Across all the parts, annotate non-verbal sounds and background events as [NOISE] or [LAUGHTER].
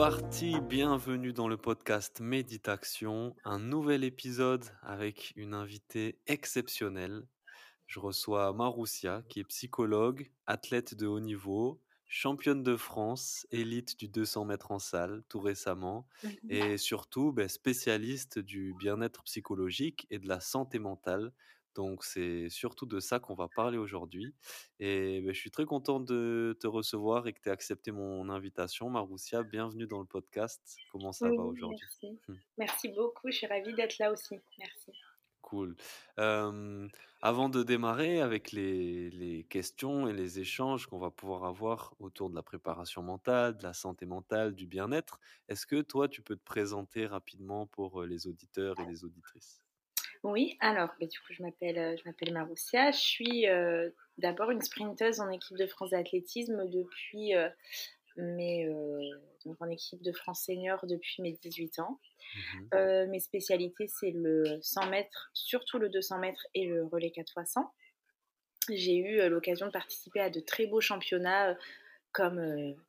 Parti, bienvenue dans le podcast Méditation, un nouvel épisode avec une invitée exceptionnelle. Je reçois Maroussia, qui est psychologue, athlète de haut niveau, championne de France, élite du 200 mètres en salle tout récemment, Mhm. et surtout ben, spécialiste du bien-être psychologique et de la santé mentale. Donc c'est surtout de ça qu'on va parler aujourd'hui. Et ben, je suis très content de te recevoir et que tu aies accepté mon invitation. Maroussia, bienvenue dans le podcast. Comment ça Oui, va aujourd'hui? merci. Hmm. Merci beaucoup, je suis ravie d'être là aussi. Merci. Cool. Euh, avant de démarrer avec les, les questions et les échanges qu'on va pouvoir avoir autour de la préparation mentale, de la santé mentale, du bien-être, est-ce que toi, tu peux te présenter rapidement pour euh, les auditeurs et les auditrices? Oui, alors, bah, du coup, je m'appelle, euh, je m'appelle Maroussia. Je suis euh, d'abord une sprinteuse en équipe de France d'athlétisme depuis euh, mes, euh, donc en équipe de France senior depuis mes 18 ans. Euh, mes spécialités, c'est le 100 mètres, surtout le 200 mètres et le relais 4 x 100. J'ai eu l'occasion de participer à de très beaux championnats comme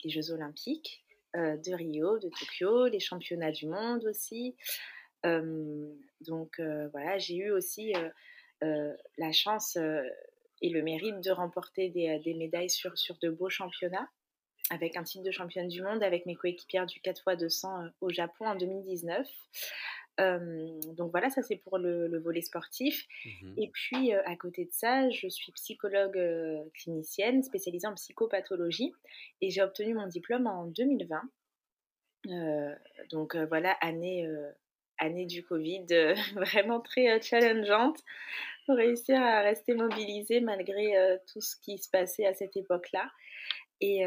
les Jeux Olympiques de Rio, de Tokyo, les championnats du monde aussi. Donc voilà, j'ai eu aussi la chance et le mérite de remporter des, des médailles sur, sur de beaux championnats avec un titre de championne du monde avec mes coéquipières du 4x200 euh, au Japon en 2019. Euh, donc voilà, ça c'est pour le, le volet sportif. Mhm. Et puis euh, à côté de ça, je suis psychologue euh, clinicienne spécialisée en psychopathologie et j'ai obtenu mon diplôme en 2020. Euh, donc voilà, année, année du Covid, euh, [LAUGHS] vraiment très euh, challengeante pour réussir à rester mobilisée malgré euh, tout ce qui se passait à cette époque-là. Et,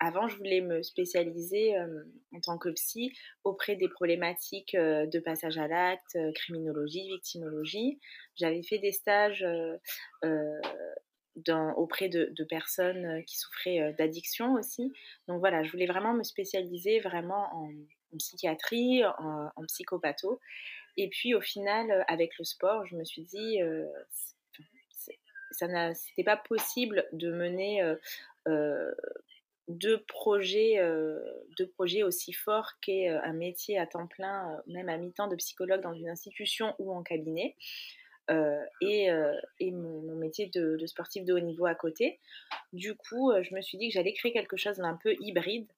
avant, je voulais me spécialiser en tant que psy auprès des problématiques de passage à l'acte, criminologie, victimologie. J'avais fait des stages auprès de, de personnes qui souffraient d'addiction aussi. Donc voilà, je voulais vraiment me spécialiser vraiment en, en psychiatrie, en, en psychopatho. Et puis au final, euh, avec le sport, je me suis dit, euh, ça c'était pas possible de mener euh, euh, deux projets, deux projets aussi forts qu'est un métier à temps plein, même à mi-temps de psychologue dans une institution ou en cabinet, et, mon, métier de, sportif de haut niveau à côté. Du coup, je me suis dit que j'allais créer quelque chose d'un peu hybride.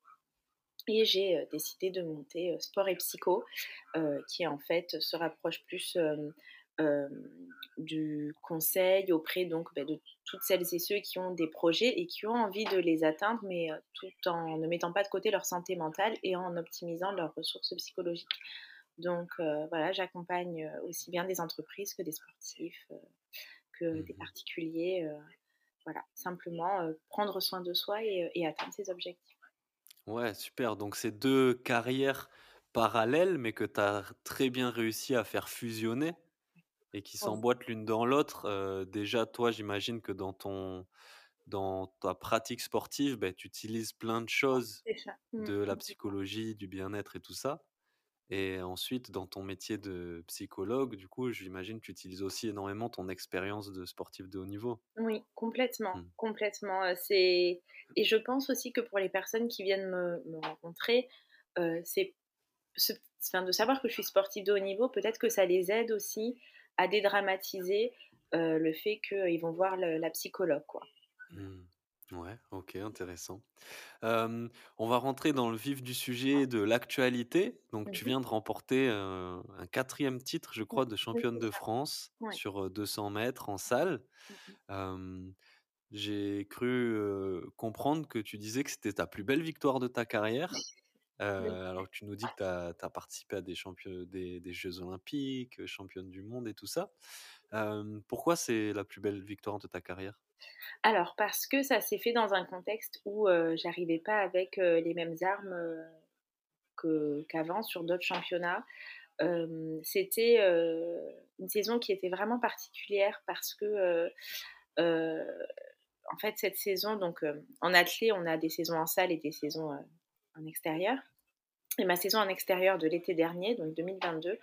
Et j'ai euh, décidé de monter euh, Sport et Psycho, euh, qui en fait se rapproche plus du conseil auprès donc bah, de toutes celles et ceux qui ont des projets et qui ont envie de les atteindre, mais tout en ne mettant pas de côté leur santé mentale et en optimisant leurs ressources psychologiques. Donc euh, voilà, j'accompagne aussi bien des entreprises que des sportifs, euh, que des Mhm. particuliers. euh, voilà, simplement prendre soin de soi et, et atteindre ses objectifs. Ouais, super. Donc c'est deux carrières parallèles, mais que tu as très bien réussi à faire fusionner et qui s'emboîtent l'une dans l'autre. Euh, déjà, toi, j'imagine que dans ton dans ta pratique sportive, ben, tu utilises plein de choses c'est ça. Mm, de la psychologie, du bien-être et tout ça. Et ensuite, dans ton métier de psychologue, du coup, j'imagine que tu utilises aussi énormément ton expérience de sportif de haut niveau. Oui, complètement, Hmm. complètement. C'est et je pense aussi que pour les personnes qui viennent me, me rencontrer, euh, c'est ce- enfin, de savoir que je suis sportive de haut niveau, peut-être que ça les aide aussi à dédramatiser euh, le fait qu'ils vont voir le- la psychologue, quoi. Hmm. Ouais, ok, intéressant. On va rentrer dans le vif du sujet de l'actualité. Donc, tu viens de remporter un quatrième titre, je crois, de Oui, championne c'est de ça. France Ouais. sur euh, 200 mètres en salle. Euh, j'ai cru comprendre que tu disais que c'était ta plus belle victoire de ta carrière. Oui. Euh, alors que tu nous dis que tu as, participé à des, des, des Jeux Olympiques, championne du monde et tout ça. Pourquoi c'est la plus belle victoire de ta carrière? Alors, parce que ça s'est fait dans un contexte où j'arrivais pas avec les mêmes armes qu'avant sur d'autres championnats. C'était une saison qui était vraiment particulière parce que en fait, cette saison, donc en athlée, on a des saisons en salle et des saisons en extérieur. Et ma saison en extérieur de l'été dernier, donc 2022,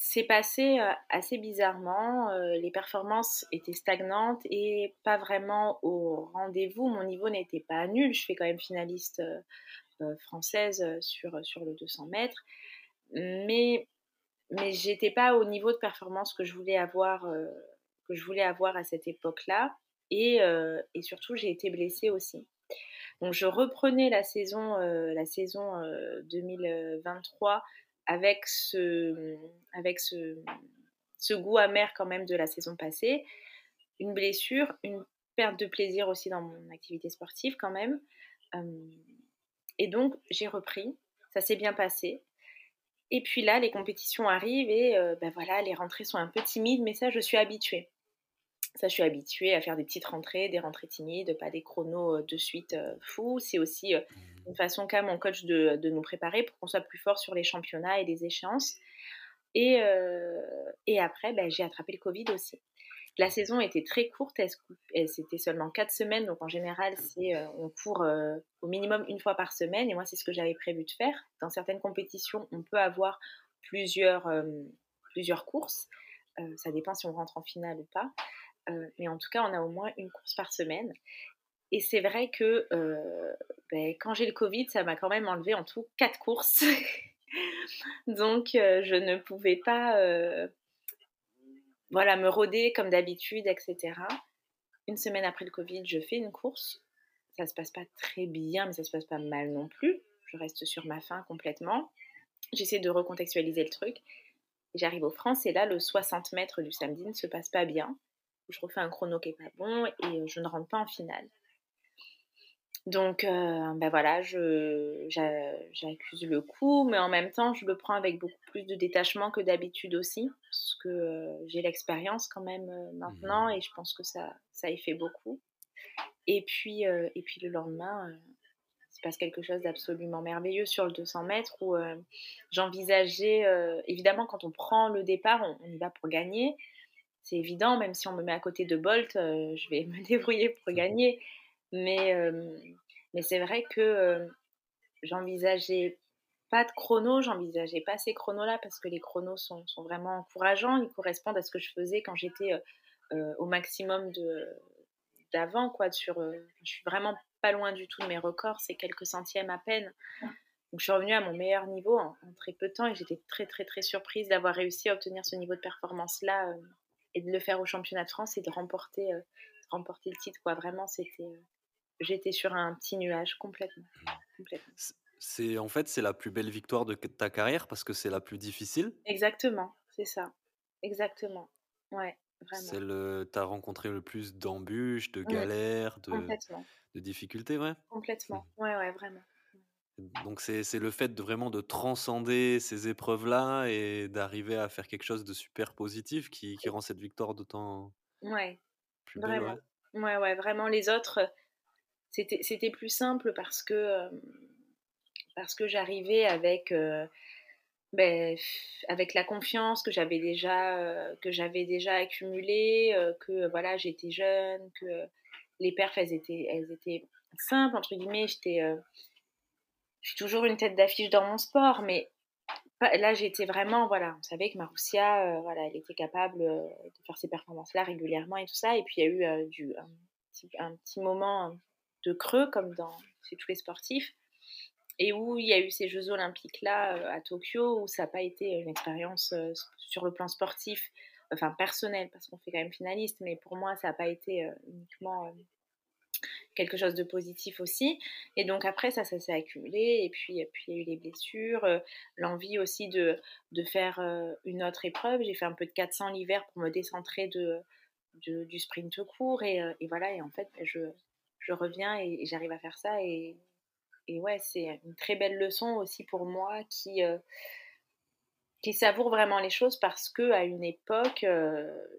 s'est passée assez bizarrement. les performances étaient stagnantes et pas vraiment au rendez-vous. Mon niveau n'était pas nul. Je fais quand même finaliste française sur, sur le 200 mètres. Mais, mais j'étais pas au niveau de performance que je voulais avoir, que je voulais avoir à cette époque-là. Et, et surtout, j'ai été blessée aussi. Donc je reprenais la saison, la saison 2023 avec ce, avec ce, goût amer quand même de la saison passée, une blessure, une perte de plaisir aussi dans mon activité sportive quand même. et donc j'ai repris, ça s'est bien passé. Et puis là, les compétitions arrivent et ben voilà, les rentrées sont un peu timides, mais ça, je suis habituée. Ça, je suis habituée à faire des petites rentrées, des rentrées timides, pas des chronos de suite fous. C'est aussi mmh. une façon qu'a mon coach de, de, nous préparer pour qu'on soit plus fort sur les championnats et les échéances. Et, et après, ben, j'ai attrapé le Covid aussi. La saison était très courte, c'était seulement 4 semaines, donc en général, c'est on court au minimum une fois par semaine, et moi, c'est ce que j'avais prévu de faire. Dans certaines compétitions, on peut avoir plusieurs, plusieurs courses, ça dépend si on rentre en finale ou pas. Euh, mais en tout cas, on a au moins une course par semaine. Et c'est vrai que euh, ben, quand j'ai le Covid, ça m'a quand même enlevé en tout quatre courses. [LAUGHS] Donc, euh, je ne pouvais pas voilà, me rôder comme d'habitude, etc. Une semaine après le Covid, je fais une course. Ça se passe pas très bien, mais ça se passe pas mal non plus. Je reste sur ma faim complètement. J'essaie de recontextualiser le truc. J'arrive aux France et là, le 60 mètres du samedi ne se passe pas bien je refais un chrono qui est pas bon et euh, je ne rentre pas en finale. Donc, euh, ben voilà, j'accuse le coup, mais en même temps, je le prends avec beaucoup plus de détachement que d'habitude aussi, parce que euh, j'ai l'expérience quand même maintenant mmh. et je pense que ça, ça y fait beaucoup. Et puis, et puis le lendemain, il se passe quelque chose d'absolument merveilleux sur le 200 mètres où j'envisageais, évidemment, quand on prend le départ, on y va pour gagner, c'est évident, même si on me met à côté de Bolt, euh, je vais me [LAUGHS] débrouiller pour gagner. Mais, euh, mais c'est vrai que euh, j'envisageais pas de chrono, j'envisageais pas ces chronos-là parce que les chronos sont, sont, vraiment encourageants, ils correspondent à ce que je faisais quand j'étais au maximum de d'avant quoi sur je suis vraiment pas loin du tout de mes records c'est quelques centièmes à peine. Donc je suis revenue à mon meilleur niveau en, en très peu de temps et j'étais très très très surprise d'avoir réussi à obtenir ce niveau de performance là et de le faire au championnat de France et de remporter, euh, remporter le titre. Quoi. Vraiment, c'était, euh, j'étais sur un petit nuage complètement. complètement. C'est en fait c'est la plus belle victoire de ta carrière parce que c'est la plus difficile. Exactement, c'est ça. Exactement. Ouais, vraiment. C'est le t'as rencontré le plus d'embûches, de galères, de, de difficultés, ouais. Complètement. Ouais, ouais, vraiment. Donc c'est le fait de vraiment de transcender ces épreuves-là et d'arriver à faire quelque chose de super positif qui, qui rend cette victoire d'autant ouais, plus belle. Vraiment. Ouais. ouais, vraiment. Les autres, c'était plus simple parce que, parce que j'arrivais avec, ben, avec la confiance que j'avais déjà, que j'avais déjà accumulée, que voilà, j'étais jeune, que les perfs, elles étaient, elles étaient simples, entre guillemets. J'étais je suis toujours une tête d'affiche dans mon sport, mais là j'étais vraiment, voilà, on savait que Marussia, euh, voilà, elle était capable euh, de faire ces performances-là régulièrement et tout ça. Et puis il y a eu euh, un, petit, moment de creux, comme dans chez tous les sportifs, et où il y a eu ces Jeux olympiques-là à Tokyo, où ça n'a pas été une expérience sur le plan sportif, enfin personnel, parce qu'on fait quand même finaliste, mais pour moi ça n'a pas été uniquement quelque chose de positif aussi. Et donc après, ça, ça s'est accumulé. Et puis, puis il y a eu les blessures, euh, l'envie aussi de, de faire euh, une autre épreuve. J'ai fait un peu de 400 l'hiver pour me décentrer de, du sprint court. Et, euh, et, voilà, et en fait, je, je reviens et, j'arrive à faire ça. Et, et ouais, c'est une très belle leçon aussi pour moi qui qui savoure vraiment les choses parce que à une époque,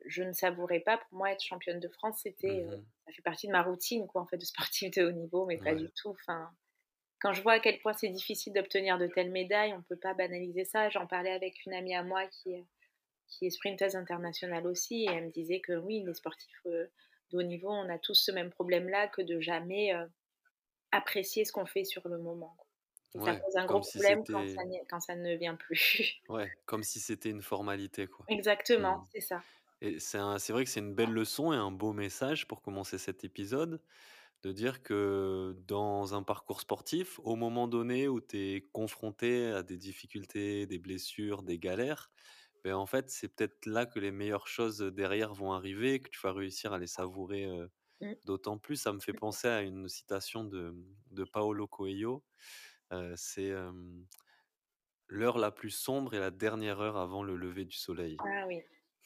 je ne savourais pas. Pour moi, être championne de France, c'était, mmh ça fait partie de ma routine, quoi, en fait, de [LAUGHS] sportif de haut niveau, mais pas du tout. Enfin, quand je vois à quel point c'est difficile d'obtenir de telles médailles, on ne peut pas banaliser ça. J'en parlais avec une amie à moi qui est, qui est sprinteuse internationale aussi, et elle me disait que oui, les sportifs euh, de haut niveau, on a tous ce même problème-là que de jamais euh, apprécier ce qu'on fait sur le moment. Ça pose un gros problème quand ça, quand ça, ne vient plus. [LAUGHS] ouais, comme si c'était une formalité, quoi. Exactement, mmh. c'est ça. Et c'est vrai que c'est une belle leçon et un beau message pour commencer cet épisode de dire que dans un parcours sportif, au moment donné où tu es confronté à des difficultés, des blessures, des galères, ben en fait, c'est peut-être là que les meilleures choses derrière vont arriver, que tu vas réussir à les savourer mmh. d'autant plus. Ça me fait penser à une citation de, de Paolo Coelho. C'est l'heure la plus sombre et la dernière heure avant le lever du soleil. Ah oui.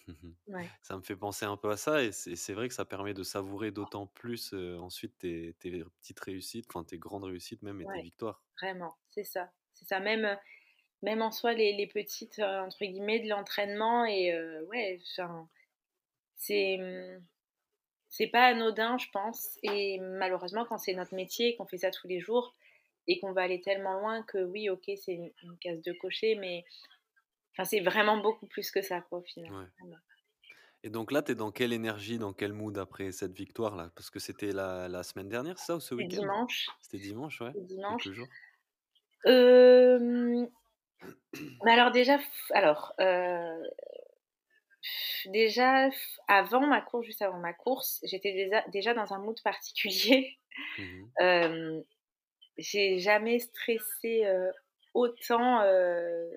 [LAUGHS] Ouais. Ça me fait penser un peu à ça et c'est vrai que ça permet de savourer d'autant plus ensuite tes, tes, petites réussites, enfin tes grandes réussites même et tes victoires. Vraiment, c'est ça. C'est ça, même, même en soi les, les petites, entre guillemets, de l'entraînement et ouais, c'est mmh, c'est pas anodin, je pense. Et malheureusement, quand c'est notre métier, qu'on fait ça tous les jours et qu'on va aller tellement loin que oui, ok, c'est une, une case de cocher, mais Enfin, c'est vraiment beaucoup plus que ça, quoi, au final. Et donc là, tu es dans quelle énergie, dans quel mood après cette victoire-là? Parce que c'était la, la, semaine dernière, ça, ou ce week-end? dimanche. C'était dimanche, ouais. dimanche. Euh... Mais alors déjà, alors, euh... déjà, avant ma course, juste avant ma course, j'étais déjà, déjà dans un mood particulier. Mmh euh... [LAUGHS] J'ai jamais stressé euh, autant euh,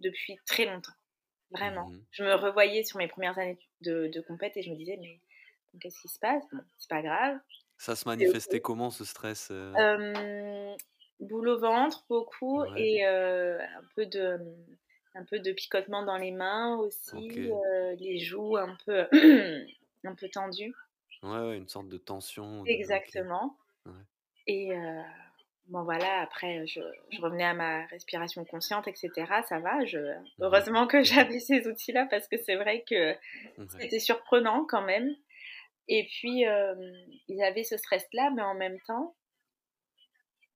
depuis très longtemps. Vraiment. Mmh je me revoyais sur mes premières années de, de compète et je me disais, mais qu'est-ce qui se passe? Bon, C'est pas grave. Ça se manifestait comment ce stress euh? Boule au ventre, beaucoup, et un, peu de, un peu de picotement dans les mains aussi, les joues un peu, [CLEARS THROAT] un peu tendues. Ouais, ouais, une sorte de tension. Exactement. Et bon voilà, après je, revenais à ma respiration consciente, etc. Ça va. Je... Mmh heureusement que [LAUGHS] j'avais ces outils-là parce que c'est vrai que c'était surprenant quand même. Et puis ils avaient ce stress-là, mais en même temps,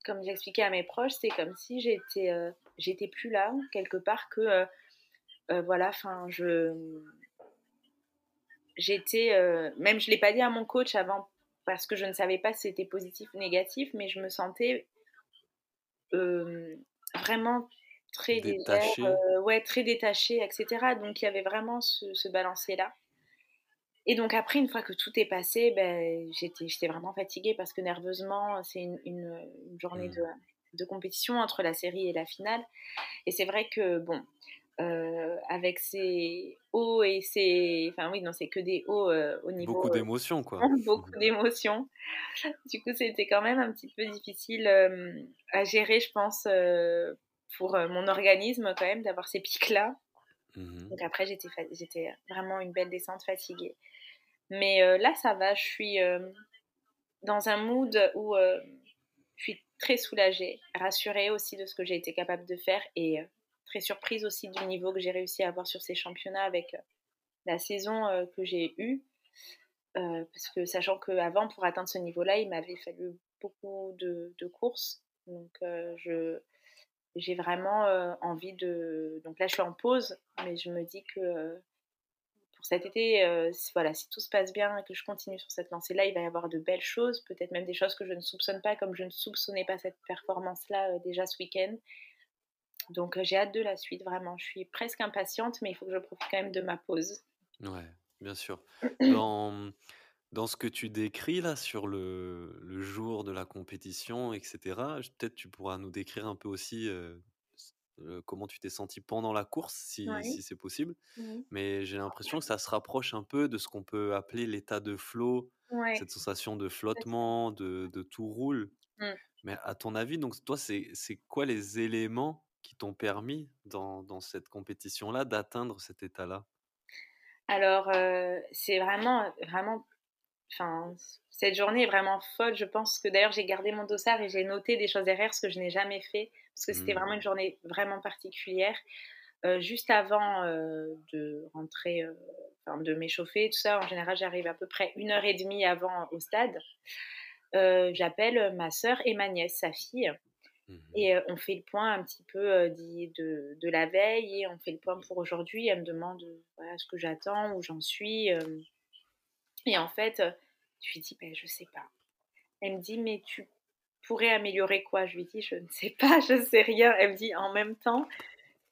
comme j'expliquais à mes proches, c'est comme si j'étais j'étais plus là quelque part que voilà, enfin je j'étais même je l'ai pas dit à mon coach avant parce que je ne savais pas si c'était positif ou négatif, mais je me sentais vraiment très détaché. ouais, très détaché, etc. Donc il y avait vraiment ce, ce balancer-là. Et donc après, une fois que tout est passé, ben, j'étais vraiment fatiguée parce que nerveusement, c'est une, une, journée mmh. de, de, compétition entre la série et la finale. Et c'est vrai que, bon, euh, avec ses hauts et ses. Enfin, oui, non, c'est que des hauts euh, au niveau. Beaucoup d'émotions, quoi. [LAUGHS] beaucoup d'émotions. Du coup, c'était quand même un petit peu difficile euh, à gérer, je pense, pour mon organisme, quand même, d'avoir ces pics-là. Mmh Donc après, j'étais, j'étais vraiment une belle descente fatiguée. Mais là, ça va, je suis dans un mood où je suis très soulagée, rassurée aussi de ce que j'ai été capable de faire et très surprise aussi du niveau que j'ai réussi à avoir sur ces championnats avec euh, la saison euh, que j'ai eue. Euh, parce que sachant qu'avant, pour atteindre ce niveau-là, il m'avait fallu beaucoup de, courses. Donc, je, j'ai vraiment envie de. Donc là, je suis en pause, mais je me dis que pour cet été, voilà, si tout se passe bien et que je continue sur cette lancée-là, il va y avoir de belles choses, peut-être même des choses que je ne soupçonne pas, comme je ne soupçonnais pas cette performance-là déjà ce week-end. Donc j'ai hâte de la suite, vraiment. Je suis presque impatiente, mais il faut que je profite quand même de ma pause. Ouais, bien sûr. [CLEARS THROAT] Dans, dans ce que tu décris là sur le, le jour de la compétition, etc., peut-être tu pourras nous décrire un peu aussi comment tu t'es senti pendant la course, si, si c'est possible. Mais j'ai l'impression que ça se rapproche un peu de ce qu'on peut appeler l'état de flow, cette sensation de flottement, de, de tout roule. Mmh. Mais à ton avis, donc toi, c'est quoi les éléments qui t'ont permis dans, dans cette compétition-là d'atteindre cet état-là? Alors, euh, c'est vraiment, vraiment, enfin, cette journée est vraiment folle. Je pense que d'ailleurs, j'ai gardé mon dossard et j'ai noté des choses derrière, ce que je n'ai jamais fait, parce que c'était vraiment une mmh. journée vraiment particulière. Euh, juste avant euh, de rentrer, enfin, de m'échauffer, tout ça, en général, j'arrive à peu près une heure et demie avant au stade. J'appelle ma sœur et ma nièce, sa fille. Mmh et on fait le point un petit peu de, de, la veille et on fait le point pour aujourd'hui. Elle me demande voilà, ce que j'attends, où j'en suis. et en fait, je lui dis, ben, je sais pas. Elle me dit, mais tu pourrais améliorer quoi? Je lui dis, je ne sais pas, je sais rien. Elle me dit, en même temps,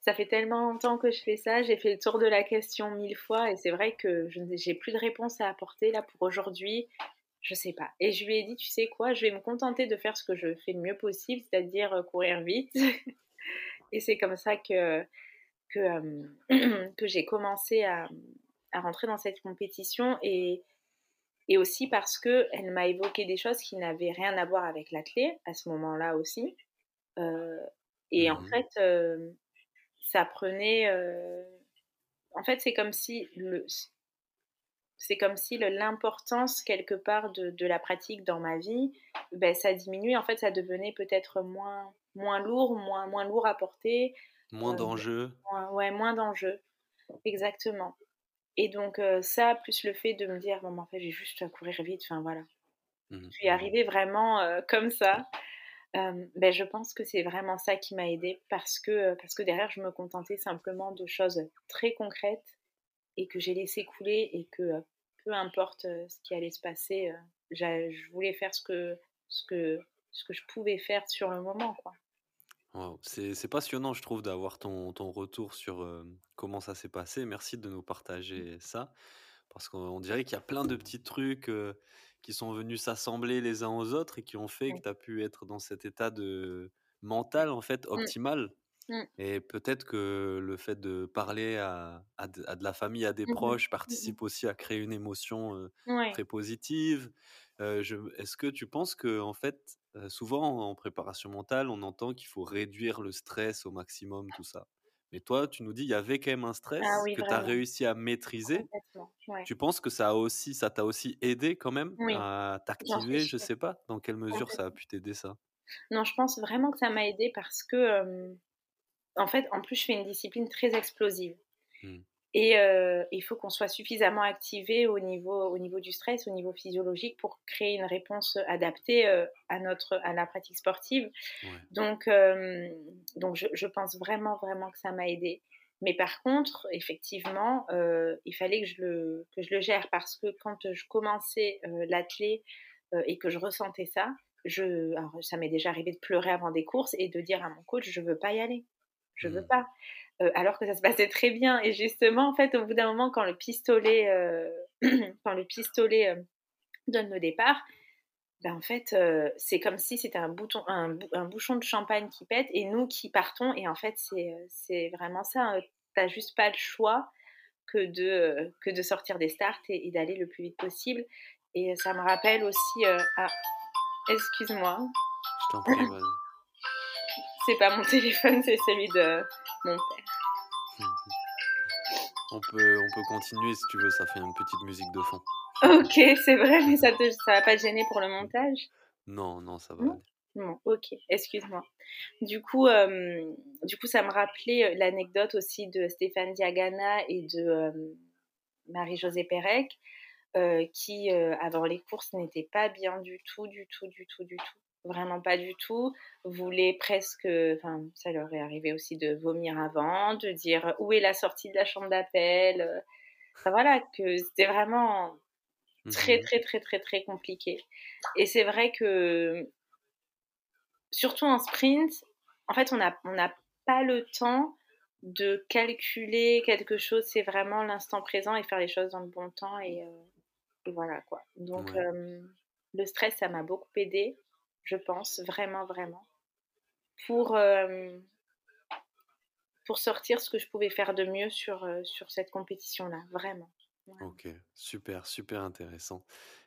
ça fait tellement longtemps que je fais ça, j'ai fait le tour de la question mille fois et c'est vrai que je n'ai plus de réponse à apporter là pour aujourd'hui. Je sais pas. Et je lui ai dit, tu sais quoi, je vais me contenter de faire ce que je fais le mieux possible, c'est-à-dire euh, courir vite. [LAUGHS] et c'est comme ça que, que, euh, [CLEARS THROAT] que j'ai commencé à, à, rentrer dans cette compétition et, et aussi parce qu'elle m'a évoqué des choses qui n'avaient rien à voir avec l'athlète à ce moment-là aussi. Euh, et en mmh fait, ça prenait. En fait, c'est comme si le, c'est comme si l'importance quelque part de, de, la pratique dans ma vie, ben, ça diminuait. En fait, ça devenait peut-être moins, moins lourd, moins, moins lourd à porter. Moins d'enjeux. ouais, moins d'enjeux. Exactement. Et donc, ça, plus le fait de me dire, bon, en fait, j'ai juste à courir vite, enfin voilà. Mmh je suis mmh arrivée vraiment comme ça. ben, je pense que c'est vraiment ça qui m'a aidée parce que, parce que derrière, je me contentais simplement de choses très concrètes et que j'ai laissé couler et que peu importe ce qui allait se passer, je voulais faire ce que, ce, que, ce que je pouvais faire sur le moment. Quoi. C'est passionnant, je trouve, d'avoir ton, ton retour sur comment ça s'est passé. Merci de nous mmh. partager ça. Parce qu'on dirait qu'il y a plein de petits trucs qui sont venus s'assembler les uns aux autres et qui ont fait que tu as pu être dans cet état de mental, en fait, mmh. optimal. Mmh. Et peut-être que le fait de parler à, à, de, la famille, à des proches, participe aussi à créer une émotion très positive. Est-ce que tu penses que, en fait, souvent en préparation mentale, on entend qu'il faut réduire le stress au maximum, tout ça? Mais toi, tu nous dis, il y avait quand même un stress ah que tu as réussi à maîtriser. Tu penses que ça a aussi, ça t'a aussi aidé quand même à t'activer? Je sais pas dans quelle mesure ça a pu t'aider ça? Non, je pense vraiment que ça m'a aidé parce que, en fait, en plus, je fais une discipline très explosive. Mmh. Et euh, il faut qu'on soit suffisamment activé au niveau, au niveau du stress, au niveau physiologique pour créer une réponse adaptée euh, à, notre, à la pratique sportive. Donc, euh, donc je, je, pense vraiment, vraiment que ça m'a aidé. Mais par contre, effectivement, il fallait que je, le, que je le gère parce que quand je commençais l'athlé et que je ressentais ça, je, alors, ça m'est déjà arrivé de pleurer avant des courses et de dire à mon coach, je veux pas y aller. Je veux mmh. pas. Euh, alors que ça se passait très bien. Et justement, en fait, au bout d'un moment, quand le pistolet, euh, [CLEARS THROAT] quand le pistolet euh, donne le départ, ben, en fait, c'est comme si c'était un, bouton, un, bouchon de champagne qui pète et nous qui partons. Et en fait, c'est vraiment ça. Hein. Tu n'as juste pas le choix que de, que de sortir des starts et, d'aller le plus vite possible. Et ça me rappelle aussi. ah, excuse-moi. Je t'en prie, C'est pas mon [LAUGHS] téléphone, c'est celui de mon père. On peut, on peut continuer si tu veux, ça fait une petite musique de fond. Ok, c'est vrai, mais ça ne ça va pas te gêner pour le montage? Non, non, ça va. Non, ok, excuse-moi. Du coup, euh, du coup, ça me rappelait euh, l'anecdote aussi de Stéphane Diagana et de euh, Marie-Josée Pérec, qui, avant les courses, n'étaient pas bien du tout, du tout, du tout, du tout vraiment pas du tout, voulaient presque, enfin ça leur est arrivé aussi de vomir avant, de dire où est la sortie de la chambre d'appel, enfin voilà, que c'était vraiment très mmh très très très très compliqué. Et c'est vrai que surtout en sprint, en fait on n'a on pas le temps de calculer quelque chose, c'est vraiment l'instant présent et faire les choses dans le bon temps et, voilà quoi. Donc le stress ça m'a beaucoup aidé je pense, vraiment, vraiment, pour, euh, pour sortir ce que je pouvais faire de mieux sur, euh, sur cette compétition-là, vraiment. Ok, super, super intéressant.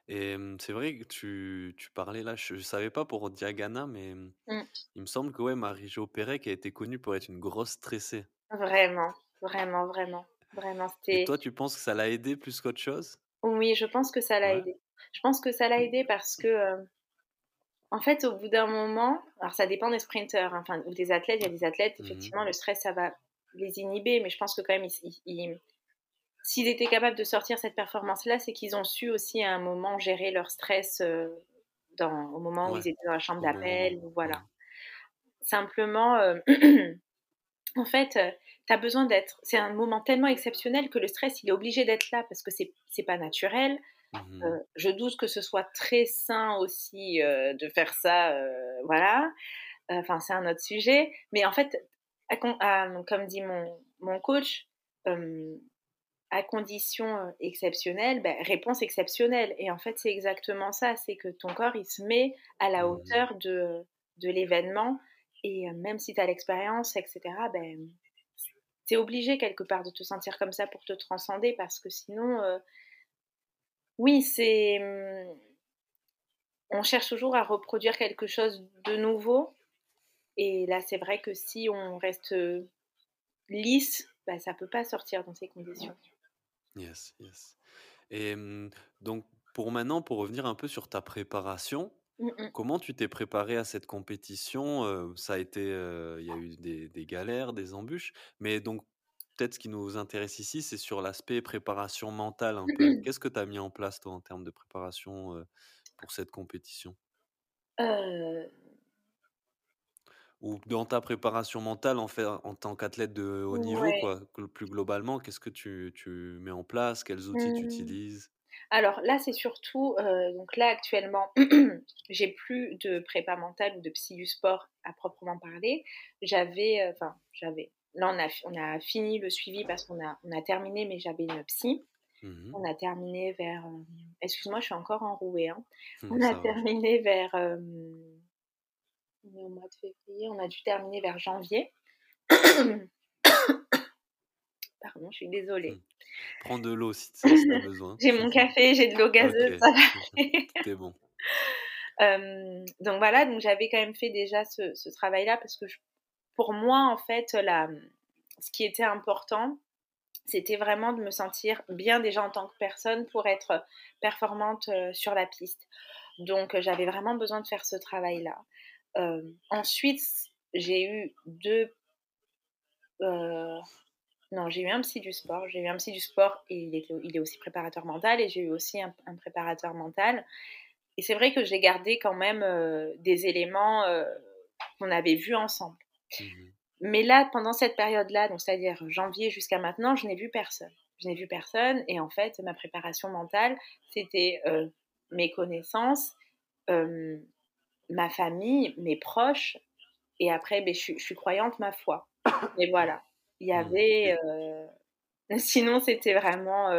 Et c'est vrai que tu, tu, parlais là, je ne savais pas pour Diagana, mais mmh. il me semble que ouais, Marie-Jo Pérec a été connue pour être une grosse stressée. Vraiment, vraiment, vraiment. vraiment Et toi, tu penses que ça l'a aidé plus qu'autre chose? Oui, je pense que ça l'a aidé. Je pense que ça l'a aidé parce que euh, en fait, au bout d'un moment, alors ça dépend des sprinteurs, hein, enfin, ou des athlètes, il y a des athlètes, mmh effectivement, le stress, ça va les inhiber, mais je pense que quand même, s'ils étaient capables de sortir cette performance-là, c'est qu'ils ont su aussi à un moment gérer leur stress euh, dans, au moment où ils étaient dans la chambre d'appel, voilà. simplement, [CLEARS THROAT] en fait, tu as besoin d'être. C'est un moment tellement exceptionnel que le stress, il est obligé d'être là parce que c'est n'est pas naturel. Mmh je doute que ce soit très sain aussi de faire ça, voilà. Enfin, c'est un autre sujet. Mais en fait, comme dit mon, mon coach, à condition exceptionnelle, ben, réponse exceptionnelle. Et en fait, c'est exactement ça, c'est que ton corps, il se met à la mmh hauteur de, de l'événement. Et même si tu as l'expérience, etc., ben, tu es obligé quelque part de te sentir comme ça pour te transcender parce que sinon, oui, c'est. Mmh, on cherche toujours à reproduire quelque chose de nouveau. Et là, c'est vrai que si on reste lisse, bah, ça ne peut pas sortir dans ces conditions. Yes, yes. Et mmh, donc, pour maintenant, pour revenir un peu sur ta préparation, Mmh comment tu t'es préparé à cette compétition? Ça a été, il y a eu des, des galères, des embûches, mais donc peut-être ce qui nous intéresse ici, c'est sur l'aspect préparation mentale un peu. Qu'est-ce que tu as mis en place, toi, en termes de préparation pour cette compétition? Ou dans ta préparation mentale en, fait, en tant qu'athlète de haut niveau, quoi, plus globalement, qu'est-ce que tu, tu, mets en place? Quels outils tu mmh. utilises? Alors là, c'est surtout, donc là actuellement, [CLEARS THROAT] j'ai plus de prépa mentale ou de psy du sport à proprement parler. J'avais, enfin, j'avais, Là, on a, on a fini le suivi parce qu'on a, on a terminé, mais j'avais une psy. Mmh on a terminé vers. Euh, excuse-moi, je suis encore enrouée. Hein. Mmh, on a terminé vers. Euh, au mois de février, on a dû terminer vers janvier. [COUGHS] Pardon, je suis désolée. Mmh. Prends de l'eau si, tu [COUGHS] as besoin. j'ai mon café, j'ai de l'eau gazeuse. C'est [LAUGHS] bon. [LAUGHS] donc voilà, donc j'avais quand même fait déjà ce, ce travail-là parce que je pour moi, en fait, ce qui était important, c'était vraiment de me sentir bien déjà en tant que personne pour être performante euh, sur la piste. Donc, j'avais vraiment besoin de faire ce travail-là. Euh, ensuite, j'ai eu deux. Euh, non, j'ai eu un psy du sport. J'ai eu un psy du sport et il est aussi préparateur mental et j'ai eu aussi un, préparateur mental. Et c'est vrai que j'ai gardé quand même des éléments qu'on avait vus ensemble. Mmh Mais là, pendant cette période-là, donc c'est-à-dire janvier jusqu'à maintenant, je n'ai vu personne. Je n'ai vu personne et en fait, ma préparation mentale, c'était euh, mes connaissances, euh, ma famille, mes proches et après, ben, je, suis croyante, ma foi. [COUGHS] Et voilà, il y mmh, avait... Euh, [LAUGHS] sinon, c'était vraiment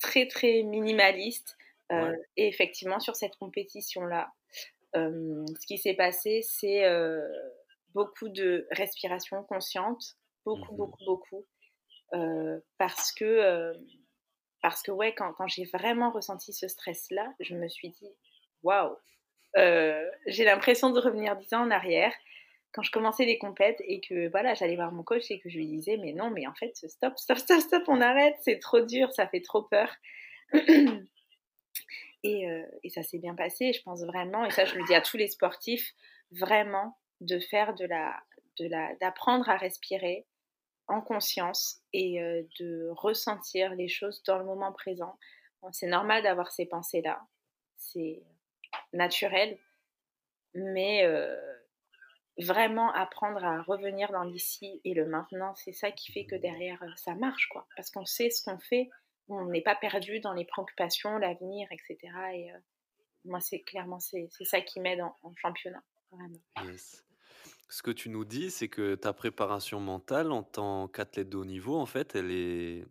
très, très minimaliste. Et effectivement, sur cette compétition-là, ce qui s'est passé, c'est beaucoup de respiration consciente, beaucoup, mmh beaucoup, beaucoup. Euh, parce que, euh, parce que ouais, quand, quand j'ai vraiment ressenti ce stress-là, je me suis dit, waouh, euh, j'ai l'impression de revenir dix ans en arrière quand je commençais les compètes et que voilà, j'allais voir mon coach et que je lui disais, mais non, mais en fait, stop, stop, stop, stop, on arrête, c'est trop dur, ça fait trop peur. et, et ça s'est bien passé, je pense vraiment, et ça je le dis à tous les sportifs, vraiment, de faire de la, de la, d'apprendre à respirer en conscience et euh, de ressentir les choses dans le moment présent. c'est normal d'avoir ces pensées-là, c'est naturel, mais euh, vraiment apprendre à revenir dans l'ici et le maintenant, c'est ça qui fait que derrière euh, ça marche, quoi. Parce qu'on sait ce qu'on fait, on n'est pas perdu dans les préoccupations, l'avenir, etc. Et moi, c'est clairement c'est, ça qui m'aide en, championnat, vraiment. Ce que tu nous dis, c'est que ta préparation mentale en tant qu'athlète de haut niveau, en fait, elle est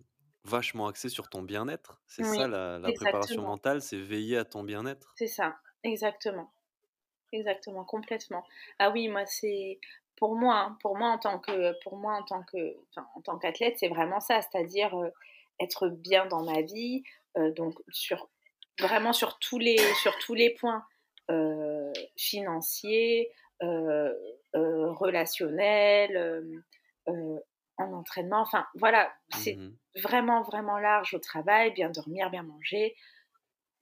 vachement axée sur ton bien-être. C'est ça la, préparation mentale, c'est veiller à ton bien-être? C'est ça, exactement. Exactement, complètement. Ah oui, moi c'est pour moi, hein, pour moi en tant que pour moi en tant que en tant qu'athlète, c'est vraiment ça, c'est-à-dire euh, être bien dans ma vie, euh, donc sur vraiment sur tous les sur tous les points euh, financiers, relationnel, euh, en entraînement. Enfin, voilà, c'est mmh vraiment, vraiment large au travail, bien dormir, bien manger.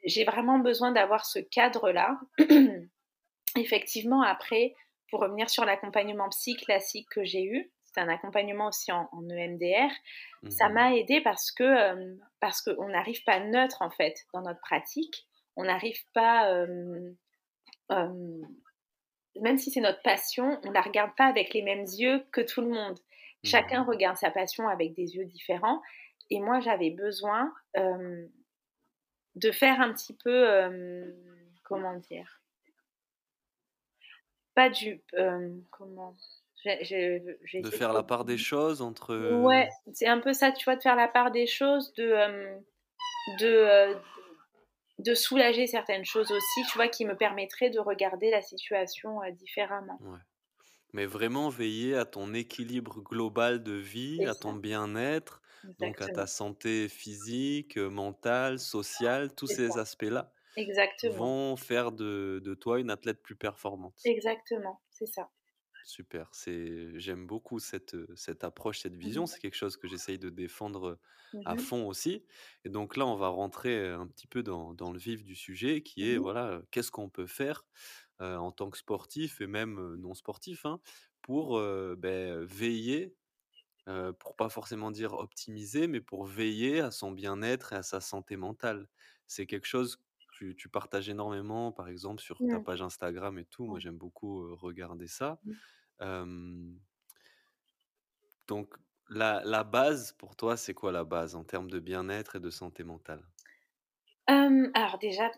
J'ai vraiment besoin d'avoir ce cadre-là. [CLEARS THROAT] Effectivement, après, pour revenir sur l'accompagnement psy classique que j'ai eu, c'est un accompagnement aussi en, EMDR, ça mmh m'a aidé parce que parce qu'on n'arrive pas neutre en fait dans notre pratique, on n'arrive pas même si c'est notre passion, on la regarde pas avec les mêmes yeux que tout le monde. Chacun mmh. regarde sa passion avec des yeux différents. Et moi, j'avais besoin de faire un petit peu, comment dire, pas du, comment, de faire la part des choses entre. Ouais, c'est un peu ça, tu vois, de faire la part des choses, de, de, de soulager certaines choses aussi, tu vois, qui me permettraient de regarder la situation différemment. Ouais. Mais vraiment veiller à ton équilibre global de vie, à ton bien-être, donc à ta santé physique, mentale, sociale, tous ces aspects-là vont faire de, de, toi une athlète plus performante. Exactement, c'est ça. Super, c'est j'aime beaucoup cette, cette approche, cette mmh vision. C'est quelque chose que j'essaye de défendre à mmh fond aussi. Et donc là, on va rentrer un petit peu dans, dans le vif du sujet, qui est mmh voilà, qu'est-ce qu'on peut faire en tant que sportif et même non sportif hein, pour ben, veiller, pour pas forcément dire optimiser, mais pour veiller à son bien-être et à sa santé mentale. C'est quelque chose tu, partages énormément, par exemple, sur ta page Instagram et tout. Moi, j'aime beaucoup regarder ça. donc, la, la, base, pour toi, c'est quoi la base en termes de bien-être et de santé mentale? Alors déjà,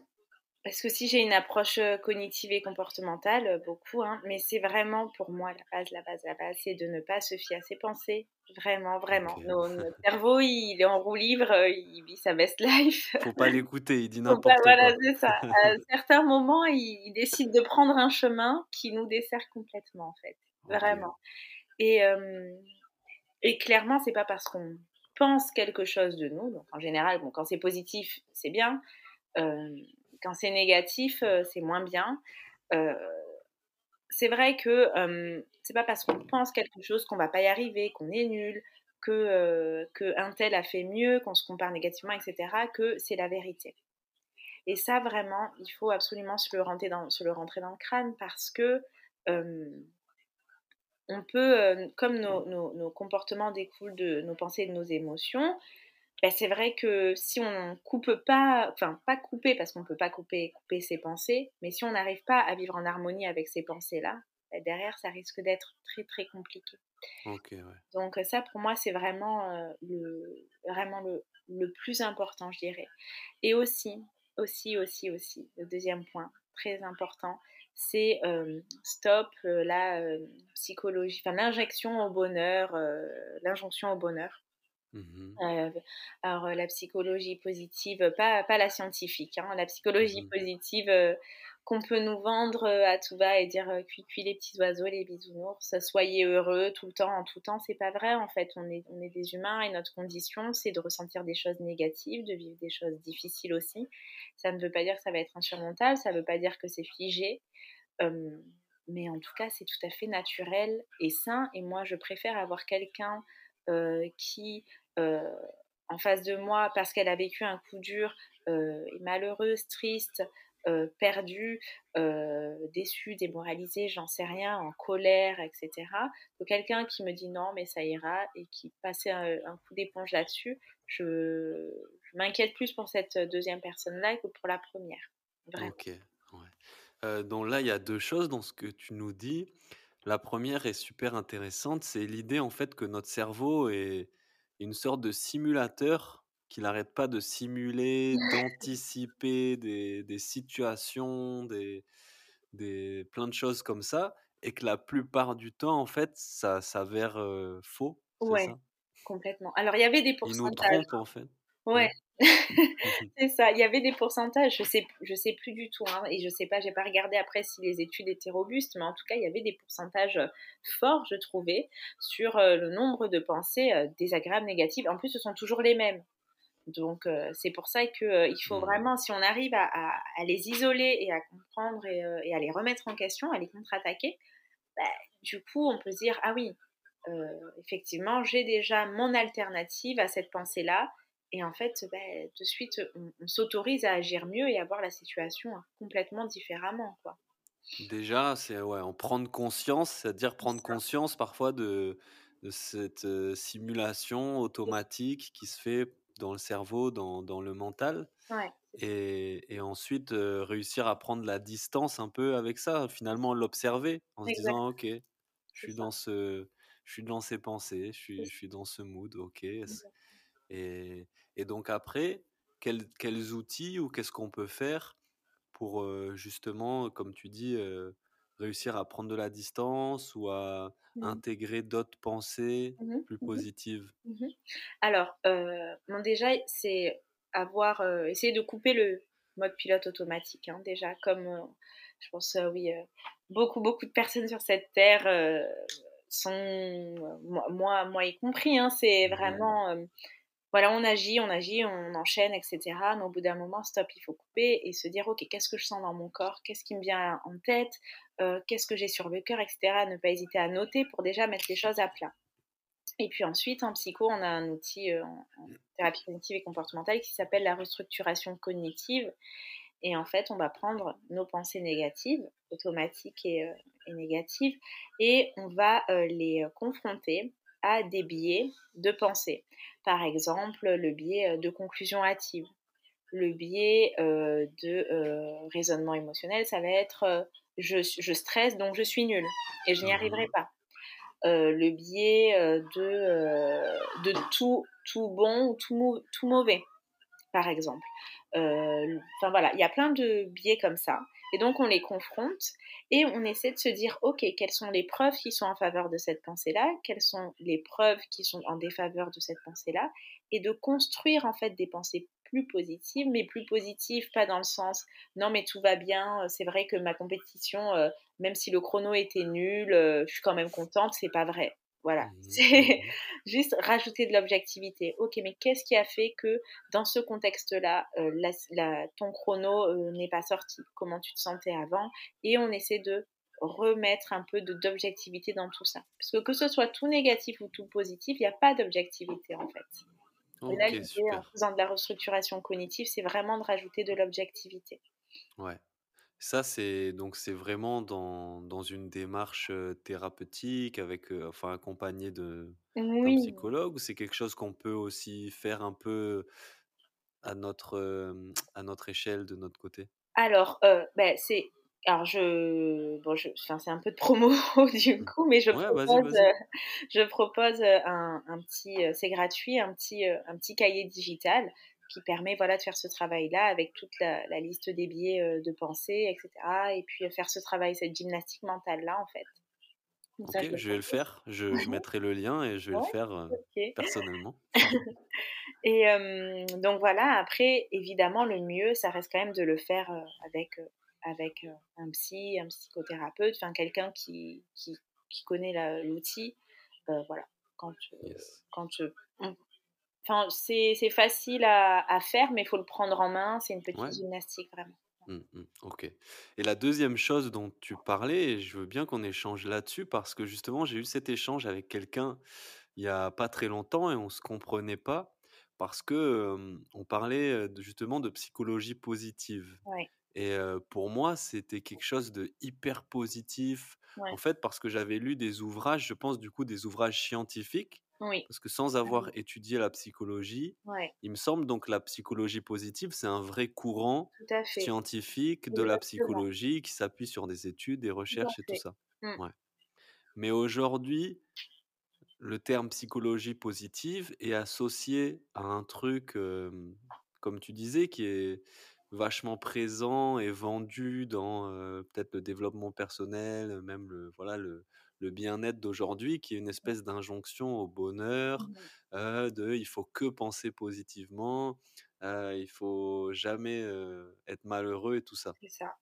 parce que si j'ai une approche cognitive et comportementale, beaucoup, hein, mais c'est vraiment pour moi la base, la base, la base, c'est de ne pas se fier à ses pensées. Vraiment, vraiment. notre cerveau, il est en roue libre, il vit sa best life. Faut pas l'écouter, il dit n'importe quoi. Voilà, c'est ça. [LAUGHS] À certains moments, il, décide de prendre un chemin qui nous dessert complètement, en fait. Vraiment. Et, et clairement, c'est pas parce qu'on pense quelque chose de nous, donc en général, bon, quand c'est positif, c'est bien. Quand c'est négatif, euh, c'est moins bien. Euh, c'est vrai que c'est pas parce qu'on pense quelque chose qu'on va pas y arriver, qu'on est nul, que, euh, tel a fait mieux, qu'on se compare négativement, etc., que c'est la vérité. Et ça, vraiment, il faut absolument se le rentrer dans, se le, rentrer dans le crâne parce que on peut, comme nos, nos, comportements découlent de nos pensées et de nos émotions, bah, c'est vrai que si on coupe pas, enfin pas couper parce qu'on ne peut pas couper, couper ses pensées, mais si on n'arrive pas à vivre en harmonie avec ces pensées-là, bah, derrière ça risque d'être très très compliqué. Donc ça pour moi c'est vraiment, euh, le, vraiment le, le, plus important je dirais. Et aussi, aussi, aussi, aussi, le deuxième point très important, c'est euh, stop euh, la psychologie, enfin l'injection au bonheur, l'injonction au bonheur. Mmh euh, alors, la psychologie positive, pas, pas la scientifique, hein, la psychologie mmh positive qu'on peut nous vendre à tout va et dire cui cui les petits oiseaux, les bisounours, soyez heureux tout le temps, en tout temps, c'est pas vrai en fait. On est, on est des humains et notre condition, c'est de ressentir des choses négatives, de vivre des choses difficiles aussi. Ça ne veut pas dire que ça va être insurmontable, ça ne veut pas dire que c'est figé. mais en tout cas, c'est tout à fait naturel et sain. Et moi, je préfère avoir quelqu'un qui en face de moi parce qu'elle a vécu un coup dur, euh, malheureuse, triste, euh, perdue, déçue, démoralisée, j'en sais rien, en colère, etc. Donc quelqu'un qui me dit non, mais ça ira et qui passait un, coup d'éponge là-dessus, je, m'inquiète plus pour cette deuxième personne-là que pour la première. Ok. donc là, il y a deux choses dans ce que tu nous dis. La première est super intéressante, c'est l'idée en fait que notre cerveau est, une sorte de simulateur qu'il n'arrête pas de simuler, d'anticiper des, des, situations, des, des, plein de choses comme ça, et que la plupart du temps, en fait, ça s'avère faux. Ouais, ça? complètement. Alors, il y avait des pourcentages. Il nous trompe, en fait. Ouais, c'est ça. Il y avait des pourcentages, je sais, je sais plus du tout, hein, et je sais pas, j'ai pas regardé après si les études étaient robustes, mais en tout cas, il y avait des pourcentages euh, forts, je trouvais, sur euh, le nombre de pensées euh, désagréables, négatives. En plus, ce sont toujours les mêmes. Donc, c'est pour ça qu'il il faut mmh. vraiment, si on arrive à, à, les isoler et à comprendre et, et, à les remettre en question, à les contre-attaquer, bah, du coup, on peut se dire, ah oui, effectivement, j'ai déjà mon alternative à cette pensée-là et en fait, bah, de suite, on, s'autorise à agir mieux et à voir la situation hein, complètement différemment. Quoi. Déjà, c'est ouais, en prendre conscience, c'est-à-dire prendre conscience parfois de, de cette simulation automatique qui se fait dans le cerveau, dans, dans le mental. Ouais, Et, ensuite, réussir à prendre la distance un peu avec ça, finalement l'observer en se disant, OK, je suis dans ce, je suis dans ces pensées, je suis, je suis dans ce mood, ok. Et, et donc après, quels, quels outils ou qu'est-ce qu'on peut faire pour justement, comme tu dis, réussir à prendre de la distance ou à mmh. intégrer d'autres pensées mmh plus mmh positives? Alors, bon, déjà, c'est avoir essayé de couper le mode pilote automatique, hein, déjà, comme je pense, oui, beaucoup, beaucoup de personnes sur cette terre sont, moi, moi y compris, hein, c'est vraiment voilà, on agit, on agit, on enchaîne, etc. Mais au bout d'un moment, stop, il faut couper et se dire, ok, qu'est-ce que je sens dans mon corps? Qu'est-ce qui me vient en tête? Euh, Qu'est-ce que j'ai sur le cœur, etc. Ne pas hésiter à noter pour déjà mettre les choses à plat. Et puis ensuite, en psycho, on a un outil euh, en, thérapie cognitive et comportementale qui s'appelle la restructuration cognitive. Et en fait, on va prendre nos pensées négatives, automatiques et, euh, négatives, et on va les confronter à des biais de pensée. Par exemple, le biais euh, de conclusion hâtive. Le biais euh, de euh, raisonnement émotionnel, ça va être je, je, stresse donc je suis nulle et je n'y arriverai pas. le biais de, de tout, tout bon ou tout, tout mauvais, par exemple. Enfin voilà, il y a plein de biais comme ça. Et donc on les confronte et on essaie de se dire, ok, quelles sont les preuves qui sont en faveur de cette pensée-là, quelles sont les preuves qui sont en défaveur de cette pensée-là, et de construire en fait des pensées plus positives, mais plus positives, pas dans le sens, non mais tout va bien, c'est vrai que ma compétition, euh, même si le chrono était nul, euh, je suis quand même contente, c'est pas vrai. Voilà, mmh c'est [LAUGHS] juste rajouter de l'objectivité. Ok, mais qu'est-ce qui a fait que dans ce contexte-là, euh, ton chrono euh, n'est pas sorti? Comment tu te sentais avant? Et on essaie de remettre un peu d'objectivité dans tout ça. Parce que que ce soit tout négatif ou tout positif, il n'y a pas d'objectivité en fait. Et là, l'idée en faisant de la restructuration cognitive, c'est vraiment de rajouter de l'objectivité. Ouais. Ça, c'est donc c'est vraiment dans dans une démarche, thérapeutique avec, enfin accompagné de d'un psychologue ou c'est quelque chose qu'on peut aussi faire un peu à notre, à notre échelle, de notre côté? Alors, ben c'est alors je bon je enfin c'est un peu de promo [LAUGHS] du mmh. coup, mais je propose, je propose, un un petit, c'est gratuit, un petit, un petit cahier digital qui permet voilà, de faire ce travail-là avec toute la, liste des biais euh, de pensée, etc. Et puis euh, faire ce travail, cette gymnastique mentale-là, en fait. je, vais le faire. Je, [LAUGHS] mettrai le lien et je vais le faire euh, personnellement. [LAUGHS] et donc voilà, après, évidemment, le mieux, ça reste quand même de le faire avec, avec un psy, un psychothérapeute, enfin quelqu'un qui, qui, qui, connaît l'outil. voilà, quand, quand Enfin, c'est facile à, faire, mais il faut le prendre en main. C'est une petite gymnastique, vraiment. Mmh, mmh, ok. Et la deuxième chose dont tu parlais, et je veux bien qu'on échange là-dessus, parce que justement, j'ai eu cet échange avec quelqu'un il y a pas très longtemps et on se comprenait pas, parce que on parlait justement de psychologie positive. Et pour moi, c'était quelque chose de hyper positif. En fait, parce que j'avais lu des ouvrages, je pense du coup des ouvrages scientifiques parce que sans avoir étudié la psychologie, il me semble donc la psychologie positive, c'est un vrai courant scientifique de la psychologie qui s'appuie sur des études, des recherches et tout ça. Mmh. Ouais. Mais aujourd'hui, le terme psychologie positive est associé à un truc, comme tu disais, qui est vachement présent et vendu dans peut-être le développement personnel, même le, voilà, le, le bien-être d'aujourd'hui, qui est une espèce d'injonction au bonheur, mmh. de il faut que penser positivement, il faut jamais être malheureux et tout ça. C'est ça.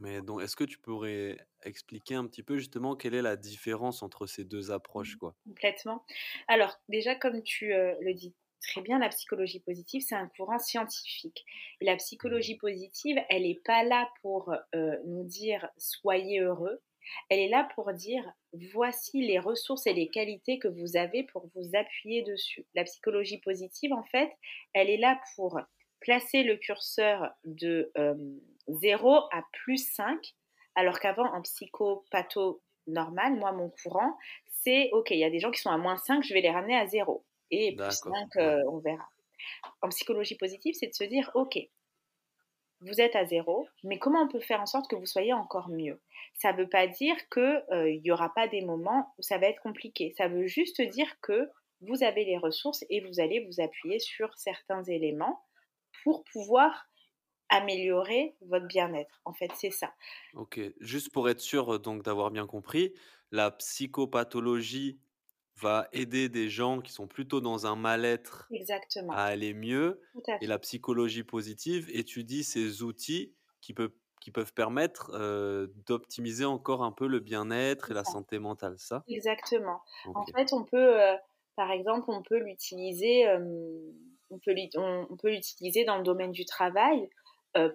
Mais donc, est-ce que tu pourrais expliquer un petit peu justement quelle est la différence entre ces deux approches, mmh, quoi? Complètement. Alors, déjà, comme tu le dis très bien, la psychologie positive, c'est un courant scientifique. Et la mmh. psychologie positive, elle n'est pas là pour nous dire soyez heureux, elle est là pour dire voici les ressources et les qualités que vous avez pour vous appuyer dessus. La psychologie positive, en fait, elle est là pour placer le curseur de 0 à plus 5, alors qu'avant, en psychopatho normal, moi, mon courant, c'est OK, il y a des gens qui sont à moins 5, je vais les ramener à 0. Et plus 5, on verra. En psychologie positive, c'est de se dire OK, vous êtes à zéro, mais comment on peut faire en sorte que vous soyez encore mieux? Ça ne veut pas dire qu'il euh, n'y aura pas des moments où ça va être compliqué. Ça veut juste dire que vous avez les ressources et vous allez vous appuyer sur certains éléments pour pouvoir améliorer votre bien-être. En fait, c'est ça. Ok, juste pour être sûr donc d'avoir bien compris, la psychopathologie va aider des gens qui sont plutôt dans un mal-être à aller mieux. Et la psychologie positive étudie ces outils qui, peuvent, qui peuvent permettre d'optimiser encore un peu le bien-être et la santé mentale, ça? Exactement. En fait, on peut, par exemple, on peut l'utiliser, on peut, on peut l'utiliser dans le domaine du travail.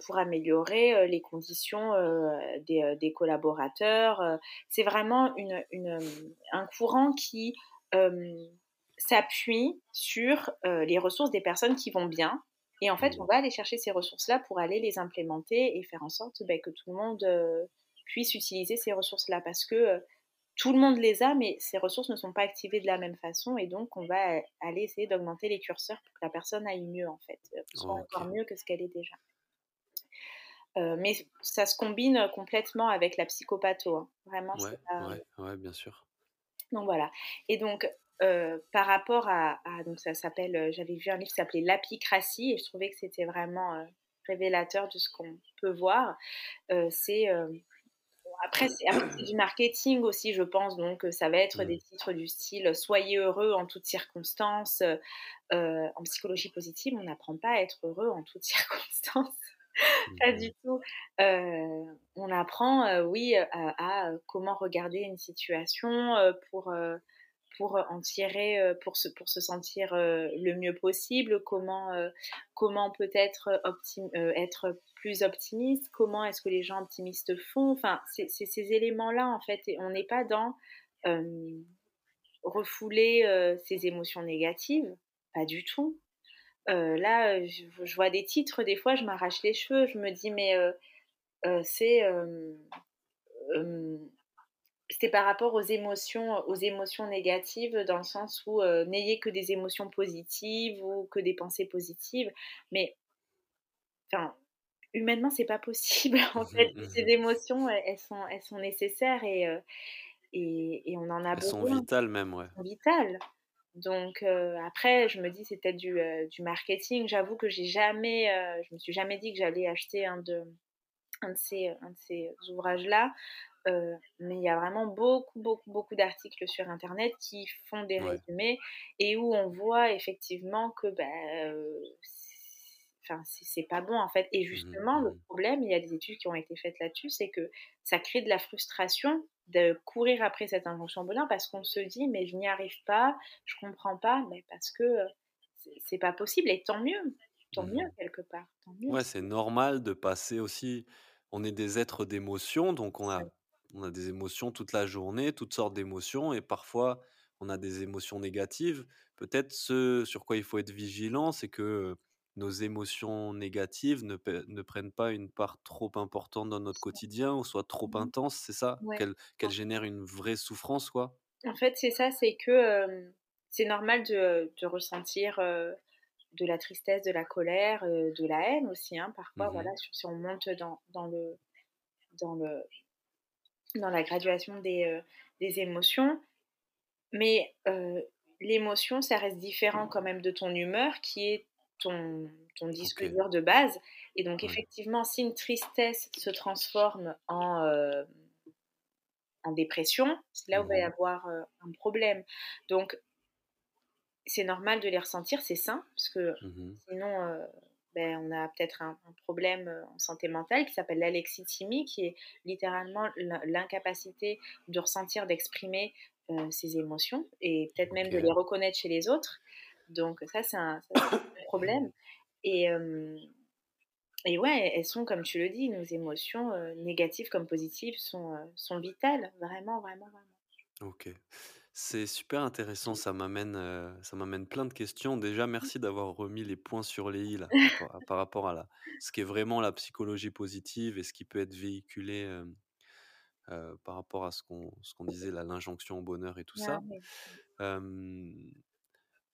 pour améliorer les conditions des, des, collaborateurs. C'est vraiment une, une, un courant qui s'appuie sur les ressources des personnes qui vont bien. Et en fait, on va aller chercher ces ressources-là pour aller les implémenter et faire en sorte bah, que tout le monde puisse utiliser ces ressources-là. Parce que tout le monde les a, mais ces ressources ne sont pas activées de la même façon. Et donc, on va aller essayer d'augmenter les curseurs pour que la personne aille mieux, en fait, soit encore mieux que ce qu'elle est déjà. mais ça se combine complètement avec la psychopatho. Hein. Vraiment, ouais, ouais, bien sûr. Donc voilà. Et donc, euh, par rapport à, donc ça s'appelle, euh, j'avais vu un livre qui s'appelait L'apicratie et je trouvais que c'était vraiment euh, révélateur de ce qu'on peut voir. c'est après, c'est du marketing aussi, je pense. Donc, ça va être des titres du style Soyez heureux en toutes circonstances. en psychologie positive, on n'apprend pas à être heureux en toutes [LAUGHS] circonstances. Pas du tout. Euh, on apprend, euh, oui, à, comment regarder une situation pour, pour en tirer, pour se, pour se sentir le mieux possible, comment, comment peut-être être plus optimiste, comment est-ce que les gens optimistes font? Enfin, c'est ces éléments-là, en fait, et on n'est pas dans refouler ses émotions négatives, pas du tout. Euh, là, je, vois des titres, des fois, je m'arrache les cheveux. Je me dis, mais euh, euh, c'est par rapport aux émotions, aux émotions négatives, dans le sens où n'ayez que des émotions positives ou que des pensées positives. Mais, enfin, humainement, c'est pas possible. [LAUGHS] En fait, mmh, mmh, ces mmh. émotions, elles sont, elles sont nécessaires et, et, on en a besoin. Elles sont vitales même, ouais. Elles sont vitales. Donc après, je me dis c'est peut-être du, du, marketing. J'avoue que j'ai jamais, je me suis jamais dit que j'allais acheter un de, un de ces, un de ces ouvrages-là. mais il y a vraiment beaucoup, beaucoup, beaucoup d'articles sur Internet qui font des résumés et où on voit effectivement que bah, enfin, c'est pas bon en fait. Et mmh justement, le mmh problème, il y a des études qui ont été faites là-dessus, c'est que ça crée de la frustration de courir après cette injonction bonheur parce qu'on se dit mais je n'y arrive pas, je comprends pas, mais parce que c'est pas possible et tant mieux, tant mieux mmh quelque part. Tant mieux. Ouais, c'est normal de passer aussi. On est des êtres d'émotions, donc on a, on a des émotions toute la journée, toutes sortes d'émotions, et parfois on a des émotions négatives. Peut-être ce sur quoi il faut être vigilant, c'est que nos émotions négatives ne, ne, prennent pas une part trop importante dans notre quotidien ou soient trop mmh intenses, c'est ça? Qu'elles génèrent une vraie souffrance, quoi? En fait, c'est ça, c'est que c'est normal de, de ressentir de la tristesse, de la colère, de la haine aussi, hein, parfois, mmh voilà, si on monte dans, dans, le, dans, le, dans la graduation des, des émotions. Mais l'émotion, ça reste différent quand même de ton humeur qui est ton, ton disque dur de base. Et donc, effectivement, si une tristesse se transforme en, euh, en dépression, c'est là où il va y mmh avoir euh, un problème. Donc, c'est normal de les ressentir, c'est sain, parce que mmh sinon, euh, ben, on a peut-être un, problème en santé mentale qui s'appelle l'alexithymie, qui est littéralement l'incapacité de ressentir, d'exprimer ses émotions et peut-être même de les reconnaître chez les autres. Donc ça, c'est un, problème. Et, et ouais, elles sont, comme tu le dis, nos émotions négatives comme positives sont, sont vitales, vraiment, vraiment, vraiment. Ok. C'est super intéressant, ça m'amène, ça m'amène plein de questions. Déjà, merci d'avoir remis les points sur les i là, par, rapport à la, ce qui est vraiment la psychologie positive et ce qui peut être véhiculé par rapport à ce qu'on, ce qu'on disait, l'injonction au bonheur et tout ça.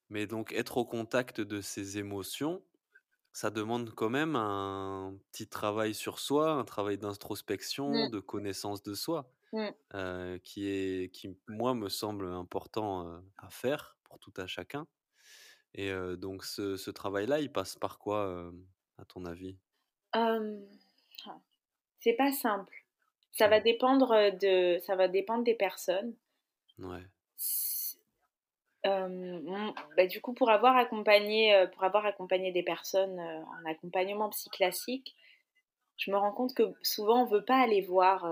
Mais donc être au contact de ces émotions, ça demande quand même un petit travail sur soi, un travail d'introspection, Mmh. de connaissance de soi, Mmh. qui est qui, moi, me semble important, à faire pour tout à chacun et donc ce ce travail-là, il passe par quoi, à ton avis? Ah, c'est pas simple. Ça va Mmh. dépendre, de ça va dépendre des personnes. Ouais. Bah, du coup, pour avoir accompagné, pour avoir accompagné des personnes, en accompagnement psy classique, je me rends compte que souvent on veut pas aller voir,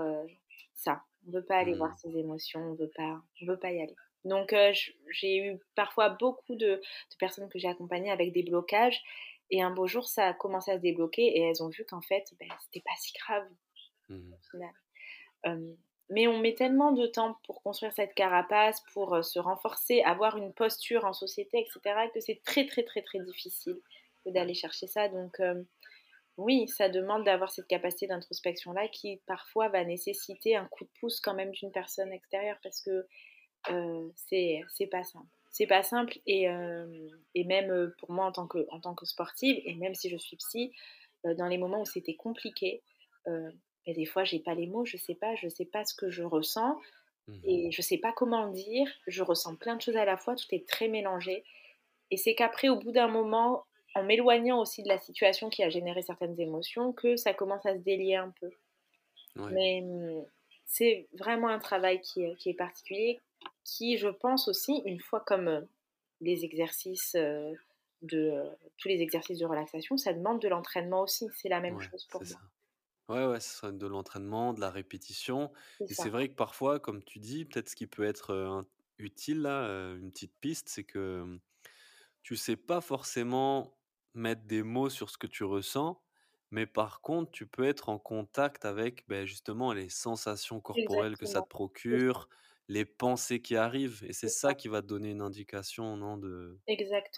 ça. On veut pas aller voir Mmh. ses émotions, on veut pas on veut pas y aller. Donc j'ai eu parfois beaucoup de de personnes que j'ai accompagnées avec des blocages et un beau jour, ça a commencé à se débloquer et elles ont vu qu'en fait, beh, c'était pas si grave Mmh au final. Mais on met tellement de temps pour construire cette carapace, pour, heu, se renforcer, avoir une posture en société et cetera, que c'est très, très, très, très difficile d'aller chercher ça. Donc hem, oui, ça demande d'avoir cette capacité d'introspection-là qui, parfois, va nécessiter un coup de pouce quand même d'une personne extérieure parce que, heu, c'est pas simple. C'est pas simple et hem et même, pour moi en tant que en tant que sportive et même si je suis psy, dans les moments où c'était compliqué, bah, des fois j'ai pas les mots, je sais pas je sais pas ce que je ressens Mmh et je sais pas comment le dire. Je ressens plein de choses à la fois, tout est très mélangé et c'est qu'après, au bout d'un moment, en m'éloignant aussi de la situation qui a généré certaines émotions, que ça commence à se délier un peu. Ouais. Mais mmh, c'est vraiment un travail qui est qui est particulier, qui, je pense aussi, une fois comme, heu, les exercices, heu, de, heu, tous les exercices de relaxation, ça demande de l'entraînement aussi. C'est la même Ouais, chose pour moi. ça. Ouais, ouais, ce serait de l'entraînement, de la répétition C'est et c'est ça. vrai que parfois, comme tu dis, peut-être ce qui peut être, utile là, une petite piste, c'est que, mmh, tu sais pas forcément mettre des mots sur ce que tu ressens, mais par contre, tu peux être en contact avec, beh, justement les sensations corporelles que ça te. C'est procure, les pensées qui arrivent et c'est c'est ça ça. qui va te donner une indication, non, de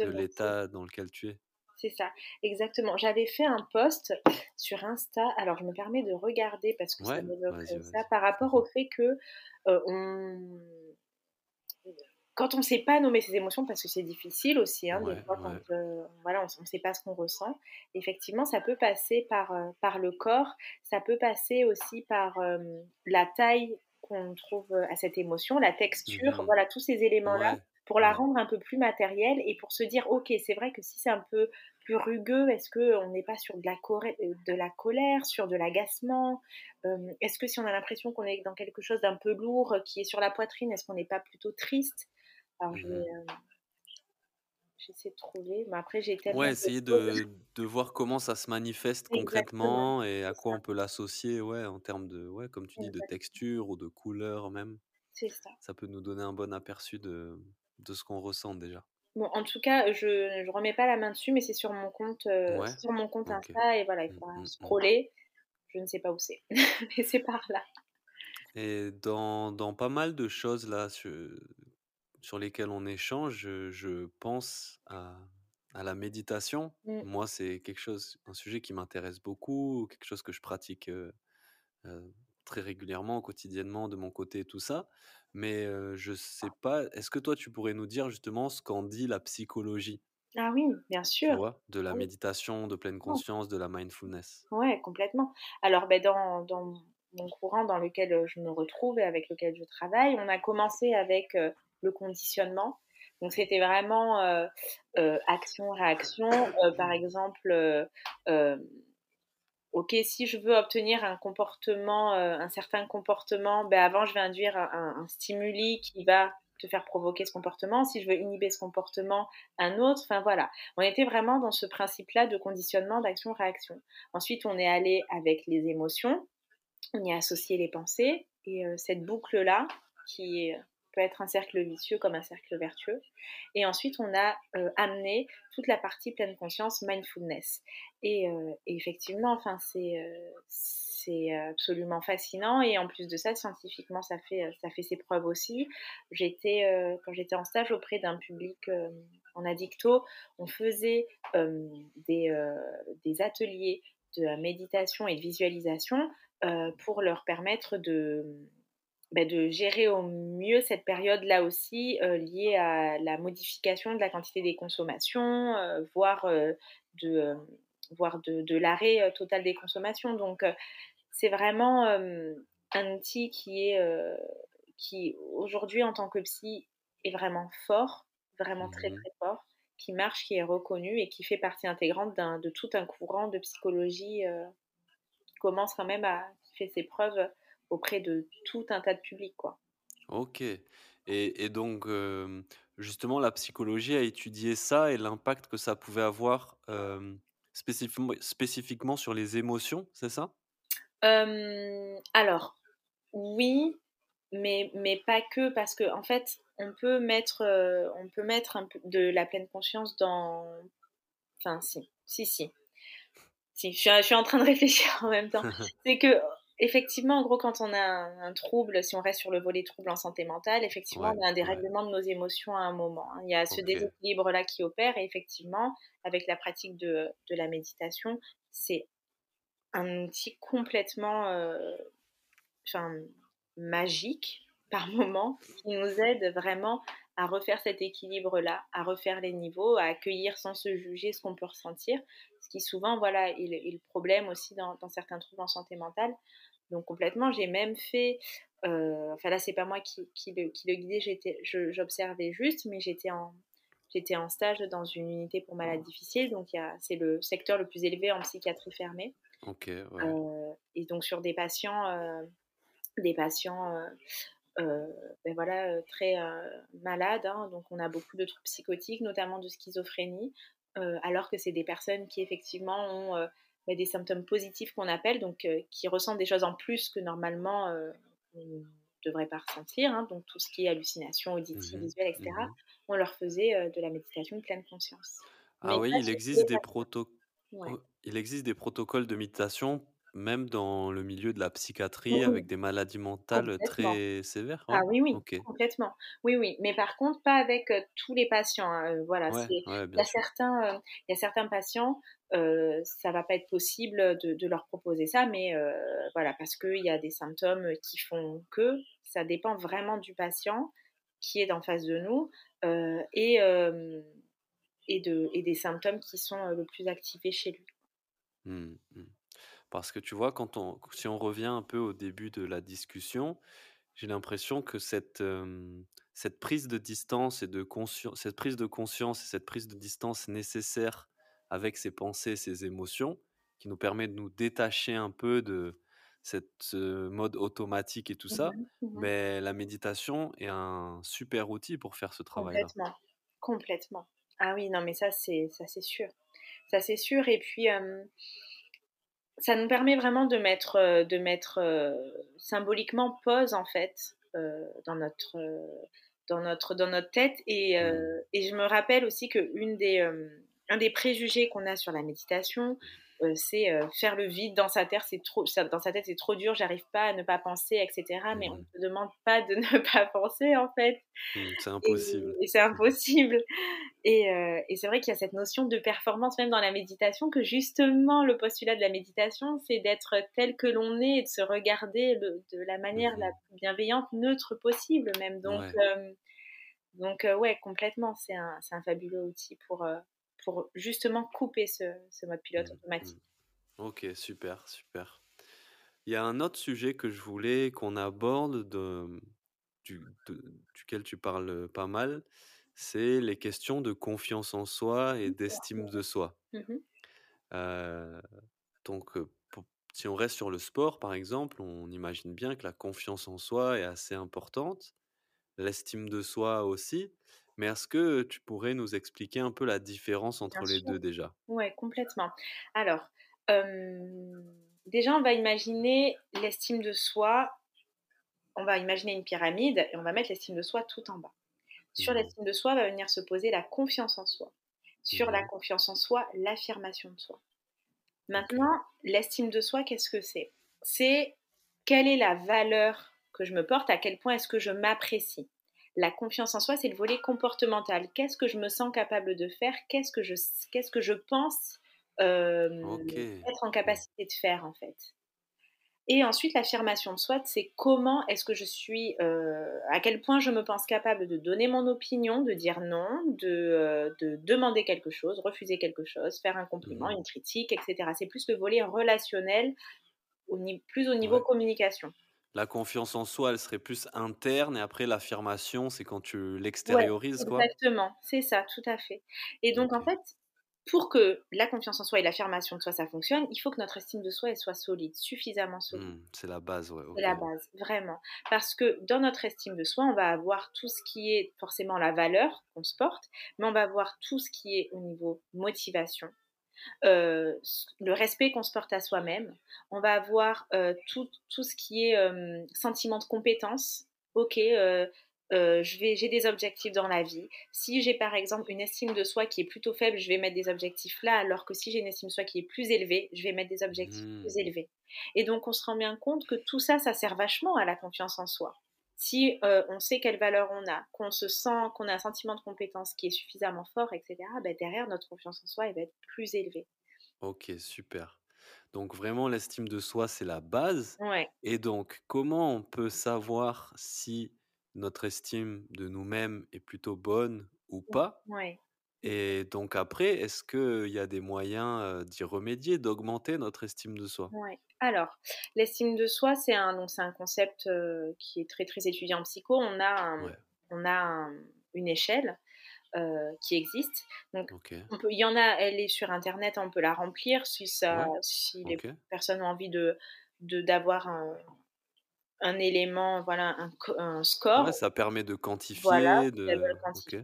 de Exactement, c'est l'état dans lequel tu es? C'est ça, exactement. J'avais fait un post sur Insta, alors je me permets de regarder parce que ça m'évoque, ça, par rapport au fait que, on Quand on sait pas nommer ses émotions, parce que c'est difficile aussi, hein, des Ouais, fois quand, heu, voilà, on ne sait pas ce qu'on ressent. Effectivement, ça peut passer par, par le corps, ça peut passer aussi par, la taille qu'on trouve, à cette émotion, la texture, Mmh voilà, tous ces éléments-là, Ouais, pour la rendre un peu plus matérielle et pour se dire: «OK, c'est vrai que si c'est un peu plus rugueux, est-ce qu'on n'est pas sur de la coré heu, de la colère, sur de l'agacement? Hem, est-ce que si on a l'impression qu'on est dans quelque chose d'un peu lourd, heu, qui est sur la poitrine, est-ce qu'on n'est pas plutôt triste?» Alors je vais, Mmh j'essaie de trouver, mais après j'ai tellement Ouais, essayer de de voir comment ça se manifeste exactement, concrètement et à quoi on peut l'associer, ouais, en termes de ouais, comme tu dis, de texture ou de couleur même. c'est ça. Ça peut nous donner un bon aperçu de de ce qu'on ressent déjà. Bon, en tout cas, je je remets pas la main dessus, mais c'est sur mon compte, Ouais? c'est sur mon compte. Insta et voilà, il Mmh, faudra mmh, mmh. scroller. Je ne sais pas où c'est, [LAUGHS] mais c'est par là. Et dans dans pas mal de choses là, su sur lesquelles on échange, je je pense à à la méditation. Mmh. Moi, c'est quelque chose un sujet qui m'intéresse beaucoup, quelque chose que je pratique, heu heu, très régulièrement, quotidiennement de mon côté tout ça. Mais, heu, je sais pas, est-ce que toi tu pourrais nous dire justement ce qu'en dit la psychologie? Ah oui, bien Tu sûr. vois? De Ah la oui, méditation, de pleine conscience, de la mindfulness? Ouais, complètement. Alors, beh, dans dans mon courant dans lequel, je me retrouve et avec lequel je travaille, on a commencé avec, le conditionnement. Donc c'était vraiment, action-réaction. Par exemple, heu, hem, OK, si je veux obtenir un comportement, heu, un certain comportement, ben, avant je vais induire un stimuli qui va te faire provoquer ce comportement. Si je veux inhiber ce comportement, un autre. Enfin voilà. On était vraiment dans ce principe-là de conditionnement d'action-réaction. Ensuite, on est allé avec les émotions, on y a associé les pensées et heu, cette boucle-là qui est peut être un cercle vicieux comme un cercle vertueux. Et ensuite on a, heu, amené toute la partie pleine conscience mindfulness. Et et effectivement, enfin c'est, heu, c'est absolument fascinant. Et en plus de ça, scientifiquement, ça fait, ça fait ses preuves aussi. J'étais, quand j'étais en stage auprès d'un public, en addicto, on faisait, des, des ateliers de méditation et de visualisation pour leur permettre de, bah, de gérer au mieux cette période-là aussi, heu, liée à la modification de la quantité des consommations, heu, voire, heu, de, voire de, l'arrêt total des consommations. Donc, c'est vraiment un outil qui est, qui aujourd'hui, en tant que psy, est vraiment fort, vraiment très, mmh très fort, qui marche, qui est reconnu et qui fait partie intégrante de tout un courant de psychologie qui commence quand même à, qui fait ses preuves auprès de tout un tas de publics, quoi. Ok. Et, donc, justement, la psychologie a étudié ça et l'impact que ça pouvait avoir spécifiquement, spécifiquement sur les émotions, c'est ça? Alors, oui, mais, mais pas que, parce qu'en en fait, on peut mettre, on peut mettre un peu de la pleine conscience dans... Enfin, si, si, si. Si, je suis, je suis en train de réfléchir en même temps. [LAUGHS] C'est que Effectivement, en gros, quand on a un, trouble, si on reste sur le volet trouble en santé mentale, effectivement, on a un dérèglement de nos émotions à un moment. Hein. Il y a ce déséquilibre-là qui opère et effectivement, avec la pratique de, de la méditation, c'est un outil complètement euh, magique [LAUGHS] par moment qui nous aide vraiment à refaire cet équilibre-là, à refaire les niveaux, à accueillir sans se juger ce qu'on peut ressentir, ce qui souvent voilà, est, le, problème aussi dans, dans, certains troubles en santé mentale. Donc complètement, j'ai même fait, euh, enfin là c'est pas moi qui, qui, le, qui le guidais, j'observais juste, mais j'étais en, j'étais en stage dans une unité pour malades difficiles, donc c'est le secteur le plus élevé en psychiatrie fermée. Ok. Euh, et donc sur des patients, euh, des patients, ben voilà, très malades, hein. donc on a beaucoup de troubles psychotiques, notamment de schizophrénie, alors que c'est des personnes qui effectivement ont des symptômes positifs qu'on appelle, donc euh, qui ressentent des choses en plus que normalement euh, on ne devrait pas ressentir, hein, donc tout ce qui est hallucination auditive, mmh visuelle, etc. Mmh on leur faisait euh, de la méditation de pleine conscience. Ah oui, il existe, des proto... il existe des protocoles de méditation même dans le milieu de la psychiatrie avec des maladies mentales très sévères? Ah oui, oui, complètement. Oui, oui, mais par contre, pas avec tous les patients. Hein, voilà, il y a certains, il y a certains patients, euh, ça va pas être possible de, leur proposer ça, mais voilà, parce qu'il y a des symptômes qui font que ça dépend vraiment du patient qui est en face de nous et, et, de, et des symptômes qui sont le plus activés chez lui. Mmh, mmh. Parce que tu vois, quand on, si on revient un peu au début de la discussion, j'ai l'impression que cette, cette prise de distance et de conscience, cette prise de conscience et cette prise de distance nécessaire avec ses pensées, ses émotions, qui nous permet de nous détacher un peu de cette mode automatique et tout ça, mmh mmh mais la méditation est un super outil pour faire ce travail-là. Complètement, complètement. Ah oui, non, mais ça c'est ça c'est sûr, ça c'est sûr. Et puis ça nous permet vraiment de mettre, euh, de mettre euh, symboliquement pause en fait euh, dans notre dans notre dans notre tête et, mmh. et je me rappelle aussi que une des un des préjugés qu'on a sur la méditation euh, c'est euh, faire le vide dans sa tête, c'est trop, dans sa tête c'est trop dur, j'arrive pas à ne pas penser, etc. Mais on ne mmh. te demande pas de [LAUGHS] ne pas penser en fait. Mmh, c'est impossible. Et, c'est impossible. Et, euh, et c'est vrai qu'il y a cette notion de performance même dans la méditation, que justement le postulat de la méditation, c'est d'être tel que l'on est et de se regarder de la manière la mmh. plus bienveillante, neutre possible même. Donc, donc ouais, complètement, c'est un, un, fabuleux outil pour pour justement couper ce, mode pilote mmh, automatique. Mmh. Ok, super, super. Il y a un autre sujet que je voulais qu'on aborde, de, duquel tu parles pas mal, c'est les questions de confiance en soi et d'estime de soi. Mmh euh, donc, si on reste sur le sport, par exemple, on imagine bien que la confiance en soi est assez importante, l'estime de soi aussi. Mais est-ce que tu pourrais nous expliquer un peu la différence entre les deux déjà? Oui, complètement. Alors, déjà, on va imaginer l'estime de soi. On va imaginer une pyramide et on va mettre l'estime de soi tout en bas. Sur mmh l'estime de soi va venir se poser la confiance en soi. Sur la mmh confiance en soi, l'affirmation de soi. Maintenant, l'estime de soi, qu'est-ce que c'est? C'est quelle est la valeur que je me porte, à quel point est-ce que je m'apprécie? La confiance en soi, c'est le volet comportemental. Qu'est-ce que je me sens capable de faire? Qu'est-ce que je, qu'est-ce que je pense euh, être en capacité de faire en fait? Et ensuite, l'affirmation de soi, c'est comment est-ce que je suis, à quel point je me pense capable de donner mon opinion, de dire non, de, de demander quelque chose, refuser quelque chose, faire un compliment, Mmh une critique, etc. C'est plus le volet relationnel, au plus au niveau Ouais. communication. La confiance en soi, elle serait plus interne et après l'affirmation, c'est quand tu Ouais, l'extériorises, quoi? exactement, c'est ça, tout à fait. Et donc en fait, pour que la confiance en soi et l'affirmation de soi, ça fonctionne, il faut que notre estime de soi, elle soit solide, suffisamment solide. Mmh, c'est la base, ouais, C'est la base, vraiment. Parce que dans notre estime de soi, on va avoir tout ce qui est forcément la valeur qu'on se porte, mais on va avoir tout ce qui est au niveau motivation, euh, le respect qu'on se porte à soi-même. On va avoir euh, tout, tout, ce qui est euh, sentiment de compétence. Ok, euh, j'ai des objectifs dans la vie. Si j'ai par exemple une estime de soi qui est plutôt faible, je vais mettre des objectifs là, alors que si j'ai une estime de soi qui est plus élevée, je vais mettre des objectifs Mmh. plus élevés. Et donc on se rend bien compte que tout ça, ça sert vachement à la confiance en soi. Si euh, on sait quelle valeur on a, qu'on se sent, qu'on a un sentiment de compétence qui est suffisamment fort, etc., ben derrière, notre confiance en soi, elle va être plus élevée. OK, super. Donc vraiment, l'estime de soi, c'est la base. Ouais. Et donc, comment on peut savoir si notre estime de nous-mêmes est plutôt bonne ou pas? Ouais. Et donc après, est-ce qu'il y a des moyens euh, d'y remédier, d'augmenter notre estime de soi? Ouais. Alors, l'estime de soi, c'est un, donc c'est un concept euh, qui est très très étudié en psycho. On a, un- Ouais, on a un- une échelle euh, qui existe. Donc, OK. on peut, il y en a, elle est sur internet, on peut la remplir si ça, Ouais, si les personnes ont envie de d'avoir un, un élément, voilà, un, co- un score. Ouais, ça permet de Voilà, quantifier, elles de... OK.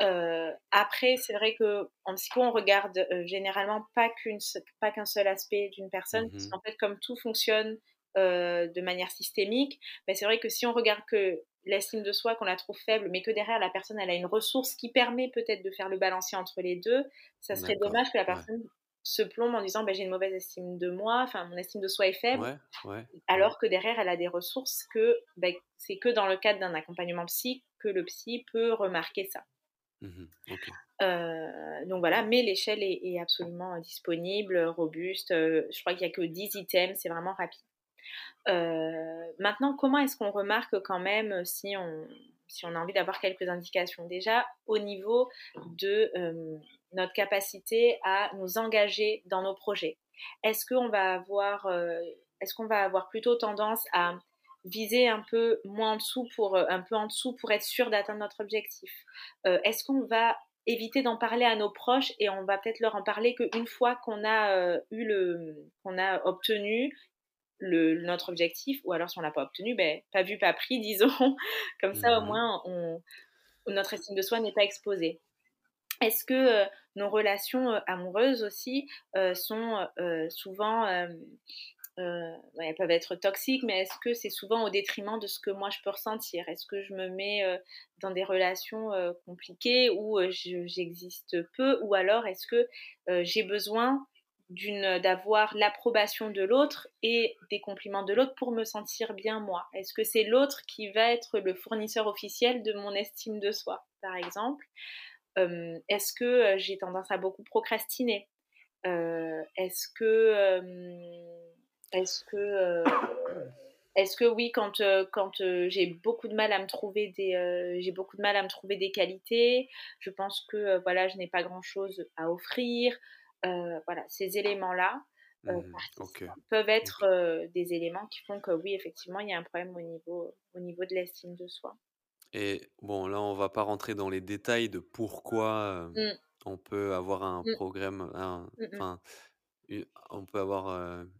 Euh, après, c'est vrai que en psycho, on regarde euh, généralement pas qu'une se- pas qu'un seul aspect d'une personne, parce Mhm. qu'en fait, comme tout fonctionne euh, de manière systémique, ben, c'est vrai que si on regarde que l'estime de soi, qu'on la trouve faible, mais que derrière la personne, elle a une ressource qui permet peut-être de faire le balancier entre les deux, ça serait dommage que la Ouais. personne se plombe en disant ben, j'ai une mauvaise estime de moi, enfin mon estime de soi est faible, Ouais, ouais, ouais. alors que derrière elle a des ressources que ben, c'est que dans le cadre d'un accompagnement psy que le psy peut remarquer ça. Euh, donc voilà, mais l'échelle est, absolument disponible, robuste. je crois qu'il n'y a que 10 items, c'est vraiment rapide. Maintenant, comment est-ce qu'on remarque quand même si on, a envie d'avoir quelques indications? Déjà, au niveau de notre capacité à nous engager dans nos projets. Est-ce qu'on va avoir plutôt tendance à viser un peu moins en dessous pour euh, un peu en dessous pour être sûr d'atteindre notre objectif Euh, Est-ce qu'on va éviter d'en parler à nos proches et on va peut-être leur en parler qu'une fois qu'on a euh, eu le qu'on a obtenu le, notre objectif, ou alors si on l'a pas obtenu, ben, pas vu, pas pris, [LAUGHS] disons. Comme ça, au Mhm. moins, on, notre estime de soi n'est pas exposée. Est-ce que euh, nos relations euh, amoureuses aussi sont souvent, euh, elles peuvent être toxiques, mais est-ce que c'est souvent au détriment de ce que moi je peux ressentir? Est-ce que je me mets euh, dans des relations euh, compliquées où je- j'existe peu, ou alors est-ce que j'ai besoin d'avoir l'approbation de l'autre et des compliments de l'autre pour me sentir bien moi? Est-ce que c'est l'autre qui va être le fournisseur officiel de mon estime de soi, par exemple? Est-ce que j'ai tendance à beaucoup procrastiner? Est-ce que est-ce que euh, est-ce que oui, quand, euh, quand euh, j'ai beaucoup de mal à me trouver des j'ai beaucoup de mal à me trouver des qualités, je pense que voilà, je n'ai pas grand chose à offrir. Voilà, ces éléments-là euh, OK. peuvent être euh, des éléments qui font que oui, effectivement, il y a un problème au niveau au niveau de l'estime de soi. Et bon, là, on va pas rentrer dans les détails de pourquoi euh, Mm, on peut avoir un mm, programme, un- mm, mm. U- on peut avoir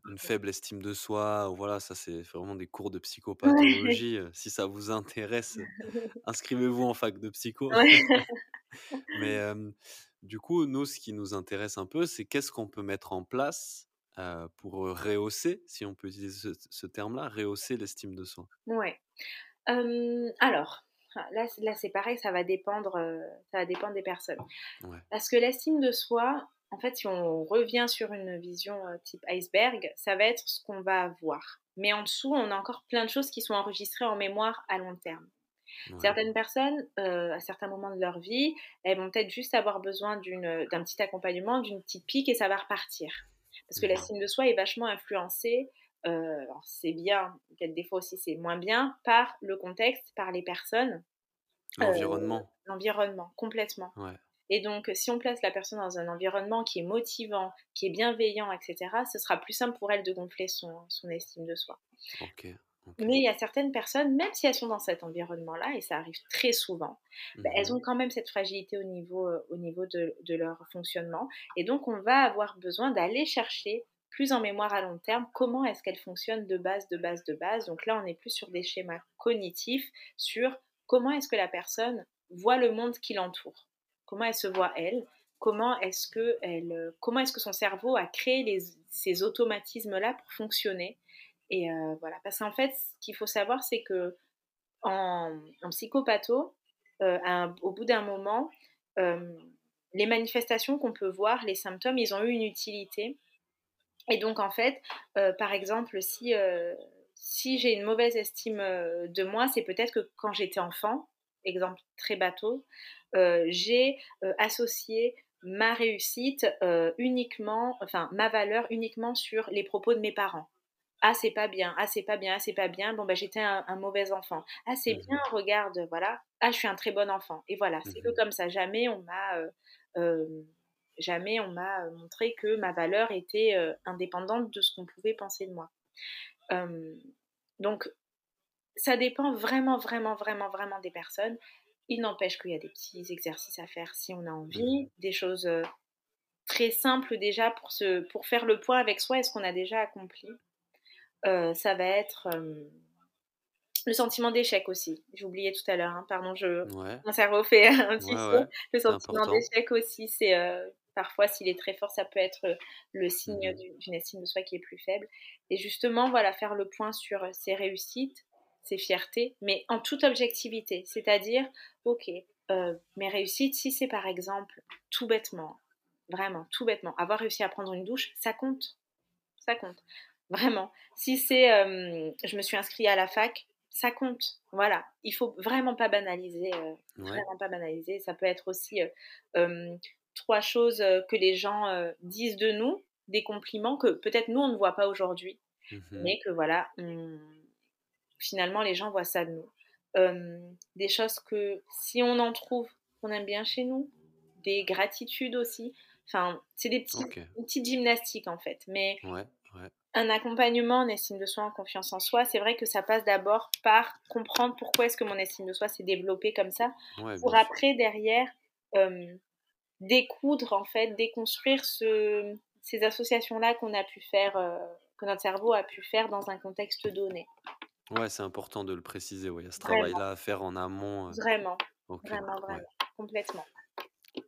une faible estime de soi. ou Voilà, ça, c'est vraiment des cours de Ouais. psychopathologie. Si ça vous intéresse, [LAUGHS] inscrivez-vous en fac de psycho. Ouais. [LAUGHS] Mais du coup, nous, ce qui nous intéresse un peu, c'est qu'est-ce qu'on peut mettre en place pour rehausser, si on peut utiliser ce, ce terme-là, rehausser l'estime de soi? Ouais. Alors, là, c'est- là c'est pareil, ça va dépendre, ça va dépendre des personnes. Ouais. Parce que l'estime de soi, en fait, si on revient sur une vision euh, type iceberg, ça va être ce qu'on va voir. Mais en dessous, on a encore plein de choses qui sont enregistrées en mémoire à long terme. Ouais. Certaines personnes, euh, à certains moments de leur vie, elles vont peut-être juste avoir besoin d'un petit accompagnement, d'une petite pique et ça va repartir. Parce que Mhm. l'estime de soi est vachement influencée c'est bien, peut-être des fois aussi c'est moins bien, par le contexte, par les personnes. L'environnement. L'environnement, complètement. Et donc, si on place la personne dans un environnement qui est motivant, qui est bienveillant, etc., ce sera plus simple pour elle de gonfler son, son estime de soi. Mais il y a certaines personnes, même si elles sont dans cet environnement-là, et ça arrive très souvent, bah, elles mmh ont quand même cette fragilité au niveau, au niveau de, de, leur fonctionnement. Et donc, on va avoir besoin d'aller chercher plus en mémoire à long terme comment est-ce qu'elles fonctionnent de base, de base, de base. Donc là, on est plus sur des schémas cognitifs, sur comment est-ce que la personne voit le monde qui l'entoure comment elle se voit elle, comment est-ce que, euh, son cerveau a créé ces automatismes-là pour fonctionner. Et euh, voilà, parce qu'en fait, ce qu'il faut savoir, c'est que en, euh, au bout d'un moment, les manifestations qu'on peut voir, les symptômes, ils ont eu une utilité. Et donc, en fait, par exemple, si, si j'ai une mauvaise estime de moi, c'est peut-être que quand j'étais enfant, exemple très bateau, euh, j'ai euh, associé ma réussite euh, uniquement, enfin ma valeur uniquement sur les propos de mes parents. Ah c'est pas bien, ah c'est pas bien, ah c'est pas bien, bon bah j'étais un, mauvais enfant. Ah c'est mmh bien, regarde, voilà, ah je suis un très bon enfant. Et voilà, c'est que mmh comme ça, jamais on m'a jamais on m'a montré que ma valeur était indépendante de ce qu'on pouvait penser de moi. donc ça dépend vraiment, vraiment, vraiment, vraiment des personnes. Il n'empêche qu'il y a des petits exercices à faire si on a envie, mmh. des choses euh, très simples déjà pour, se, pour faire le point avec soi et ce qu'on a déjà accompli. Euh, ça va être le sentiment d'échec aussi. J'ai oublié tout à l'heure, hein. pardon, je... mon cerveau fait un petit peu. Le sentiment d'échec aussi, c'est euh, parfois s'il est très fort, ça peut être le signe mmh. d'une estime de soi qui est plus faible. Et justement, voilà, faire le point sur ses réussites, ses fiertés, mais en toute objectivité. C'est-à-dire, ok, euh, mes réussites, si c'est par exemple tout bêtement, vraiment tout bêtement, avoir réussi à prendre une douche, ça compte. Ça compte. Vraiment. Si c'est euh, je me suis inscrit à la fac, ça compte. Voilà. Il faut vraiment pas banaliser. Euh, vraiment pas banaliser. Ça peut être aussi trois choses que les gens disent de nous, des compliments que peut-être nous on ne voit pas aujourd'hui, mmh mais que voilà, on, finalement, les gens voient ça de nous. des choses que si on en trouve qu'on aime bien chez nous, des gratitudes aussi. Enfin, c'est des petits, petites gymnastiques en fait. Mais un accompagnement en estime de soi, en confiance en soi, c'est vrai que ça passe d'abord par comprendre pourquoi est-ce que mon estime de soi s'est développée comme ça, pour après derrière découdre en fait, déconstruire ce, ces associations-là qu'on a pu faire, euh, que notre cerveau a pu faire dans un contexte donné. Ouais, c'est important de le préciser. Ouais, il y a ce travail-là à faire en amont. Vraiment. Vraiment, vraiment. Complètement.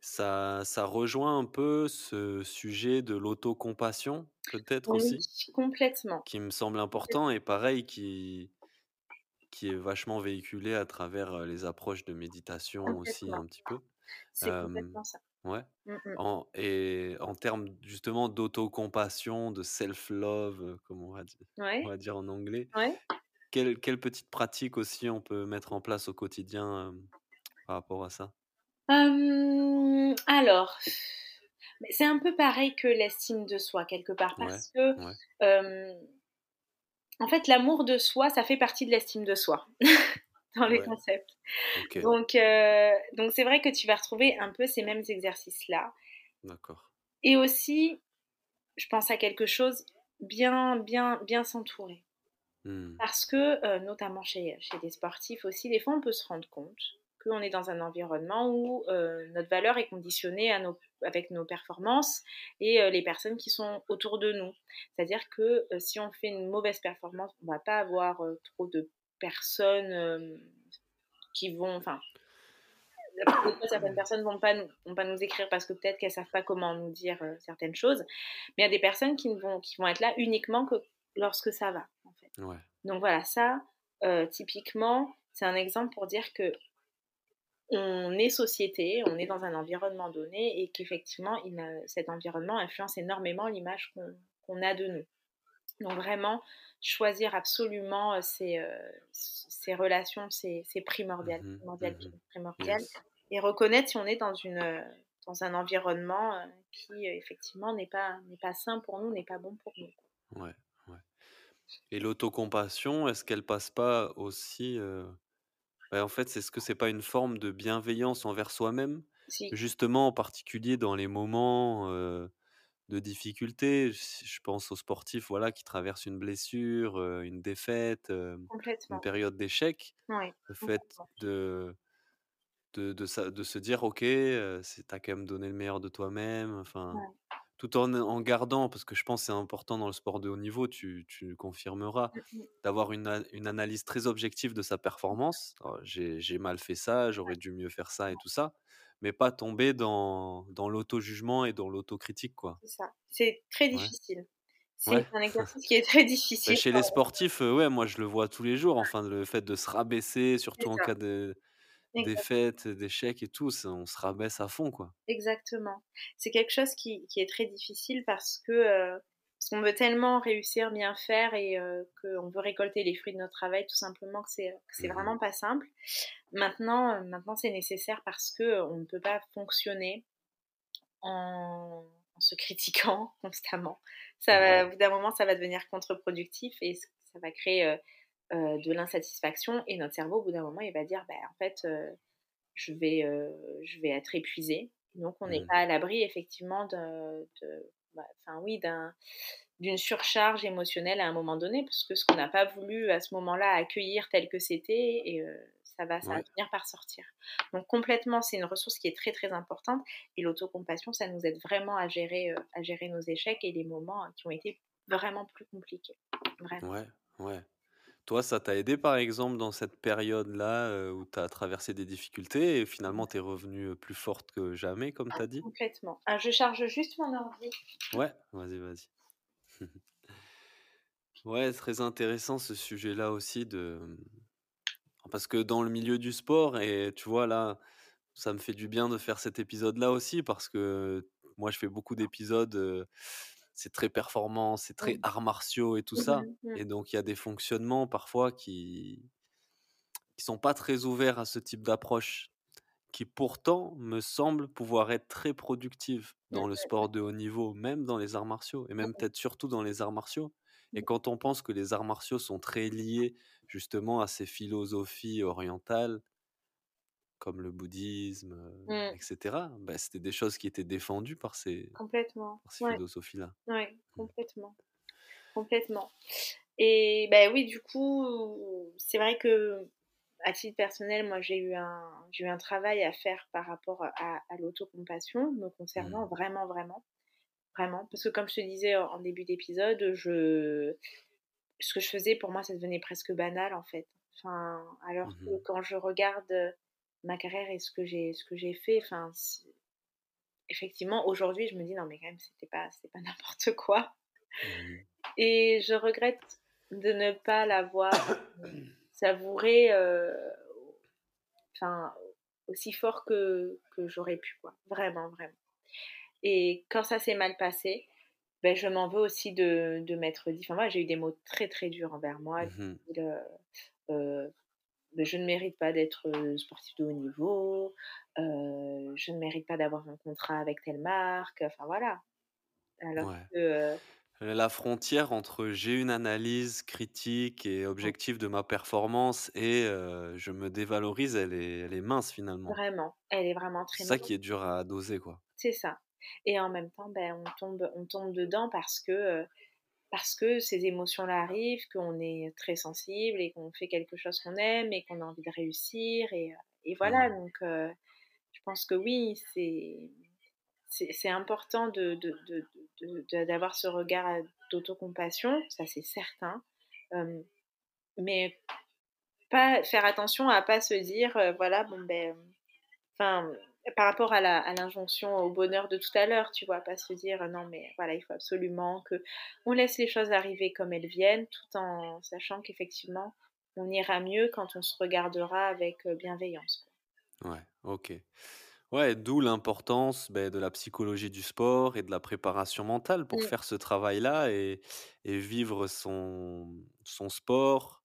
Ça, ça rejoint un peu ce sujet de l'autocompassion, peut-être aussi, Oui, complètement. qui me semble important et pareil, qui, qui est vachement véhiculé à travers les approches de méditation aussi un petit peu. C'est complètement ça. ouais. Mmh en, et en termes justement d'autocompassion, de self-love, comme on va dire, on va dire en anglais, Ouais. Quelle, quelle petite pratique aussi on peut mettre en place au quotidien par rapport à ça? Alors, c'est un peu pareil que l'estime de soi quelque part parce que en fait l'amour de soi ça fait partie de l'estime de soi [LAUGHS] dans les concepts. Donc donc c'est vrai que tu vas retrouver un peu ces mêmes exercices là. D'accord. Et aussi je pense à quelque chose bien bien bien s'entourer. Mmh. Parce que, euh, notamment chez, des sportifs aussi, des fois on peut se rendre compte qu'on est dans un environnement où euh, notre valeur est conditionnée avec nos performances et euh, les personnes qui sont autour de nous. C'est-à-dire que si on fait une mauvaise performance, on ne va pas avoir trop de personnes qui vont... Enfin, certaines personnes pas vont pas nous écrire parce que peut-être qu'elles savent pas comment nous dire certaines choses, mais il y a des personnes qui vont qui vont être là uniquement que lorsque ça va. Donc voilà, ça, euh, typiquement, c'est un exemple pour dire que on est société, on est dans un environnement donné et qu'effectivement, cet environnement influence énormément l'image qu'on a de nous. Donc vraiment, choisir absolument euh, ces, euh, ces relations, c'est primordial, mmh primordial, primordial. Et reconnaître si on est dans, une, dans un environnement qui, effectivement, n'est pas, pas sain pour nous, n'est pas bon pour nous. Ouais. Et l'autocompassion, est-ce qu'elle passe pas aussi, bah, en fait, c'est ce que c'est pas une forme de bienveillance envers soi-même? Si. Justement, en particulier dans les moments, de difficulté, je pense aux sportifs, voilà, qui traversent une blessure, une défaite, une Complètement. période d'échec. Le fait complètement. de de de sa de se dire: «OK, heu, c'est tu as quand même donné le meilleur de toi-même», enfin, Ouais. Tout en en gardant parce que je pense que c'est important dans le sport de haut niveau, tu tu confirmeras, Mmh mh. d'avoir une une analyse très objective de sa performance. J'ai mal fait ça, j'aurais dû mieux faire ça et tout ça, mais pas tomber dans dans l'auto-jugement et dans l'autocritique. C'est ça. C'est très Ouais. difficile. C'est Ouais. un [LAUGHS] exercice qui est très Bah, difficile chez les sportifs, heu, ouais, moi je le vois tous les jours, enfin le fait de se rabaisser, surtout en cas de Exactement. défaite, d'échec et tout, on se rabaisse à fond, quoi. Exactement. C'est quelque chose qui qui est très difficile parce que, parce qu'on veut tellement réussir, bien faire et heu, qu'on veut récolter les fruits de notre travail tout simplement que c'est, que c'est Mmh mh. vraiment pas simple. Maintenant, heu, maintenant c'est nécessaire parce qu'on ne peut pas fonctionner en en se critiquant [LAUGHS] constamment. Ça va au bout d'un moment, ça va devenir contre-productif et ça va créer, heu, de l'insatisfaction et notre cerveau, au bout d'un moment, il va dire: «Bah, en fait, heu, je vais, heu, je vais être épuisé». Donc on n'est Mmh. pas à l'abri effectivement de de bah, oui, d'un d'une surcharge émotionnelle à un moment donné, parce que ce qu'on n'a pas voulu à ce moment-là accueillir tel que c'était et ça va ça va finir par sortir. Donc complètement, c'est une ressource qui est très, très importante et l'autocompassion, ça nous aide vraiment à gérer, à gérer nos échecs et les moments, qui ont été vraiment plus compliqués, vraiment. Ouais, ouais. Toi, ça t'a aidé, par exemple, dans cette période-là, heu, où tu as traversé des difficultés et finalement tu es revenue, plus forte que jamais, comme tu as dit? Complètement. Ah, je charge juste mon ordi. Ouais, vas-y, vas-y. [LAUGHS] Ouais, très intéressant ce sujet-là aussi de, mmh parce que dans le milieu du sport et tu vois, là, ça me fait du bien de faire cet épisode-là aussi parce que moi, je fais beaucoup d'épisodes, c'est très performant, c'est très Mmh. arts martiaux et tout Mmh ça mh. Mmh. et donc il y a des fonctionnements parfois qui qui sont pas très ouverts à ce type d'approche, qui pourtant me semblent pouvoir être très productives Mmh dans le sport de haut niveau, même dans les arts martiaux et Mmh même peut-être surtout dans les arts martiaux et Mmh. quand on pense que les arts martiaux sont très liés justement à ces philosophies orientales comme le bouddhisme, heu Mmh. et cetera, bah, c'était des choses qui étaient défendues par ces Complètement. par ces Ouais. philosophies-là. Ouais, Mmh. complètement. Complètement et bah, oui, du coup, c'est vrai qu'à titre personnel, moi, j'ai eu un j'ai eu un travail à faire par rapport à à l'autocompassion me concernant Mmh. vraiment, vraiment, vraiment. Parce que comme je te disais en début d'épisode, je ce que je faisais pour moi, ça devenait presque banal, en fait. Enfin, alors que quand je regarde, ma carrière et ce que j'ai ce que j'ai fait, enfin, effectivement, aujourd'hui, je me dis: «Non, mais quand même, c'était pas c'était pas [LAUGHS] n'importe quoi» Mmh et je regrette de ne pas l'avoir, [COUGHS] savouré, enfin, aussi fort que que j'aurais pu, quoi. Vraiment, vraiment. Et quand ça s'est mal passé, beh, je m'en veux aussi de de m'être dit enfin, moi, j'ai eu des mots très, très durs envers moi, Mmh «Je ne mérite pas d'être, heu, sportive de haut niveau, je ne mérite pas d'avoir un contrat avec telle marque», enfin, voilà. Alors Ouais. que, la frontière entre j'ai une analyse critique et Mmh. objective de ma performance et je me dévalorise, elle est elle est mince, finalement. Vraiment, elle est vraiment C'est très ça mince. qui est dur à doser, quoi. C'est ça et en même temps, bah, on tombe on tombe dedans parce que, parce que ces émotions-là arrivent, qu'on est très sensible et qu'on fait quelque chose qu'on aime et qu'on a envie de réussir et et voilà Mmh. donc heu, je pense que oui, c'est important de de de d'avoir ce regard, heu, d'autocompassion, ça, c'est certain, mais pas faire attention à pas se dire, voilà, bon, beh, enfin, par rapport à la à l'injonction au bonheur de tout à l'heure, tu vois? Pas se dire: «Non, mais voilà, il faut absolument qu'on laisse les choses arriver comme elles viennent», tout en sachant qu'effectivement, on ira mieux quand on se regardera avec, heu, bienveillance. Ouais, OK. Ouais, d'où l'importance, beh, de la psychologie du sport et de la préparation mentale pour Mmh. faire ce travail-là et et vivre son son sport,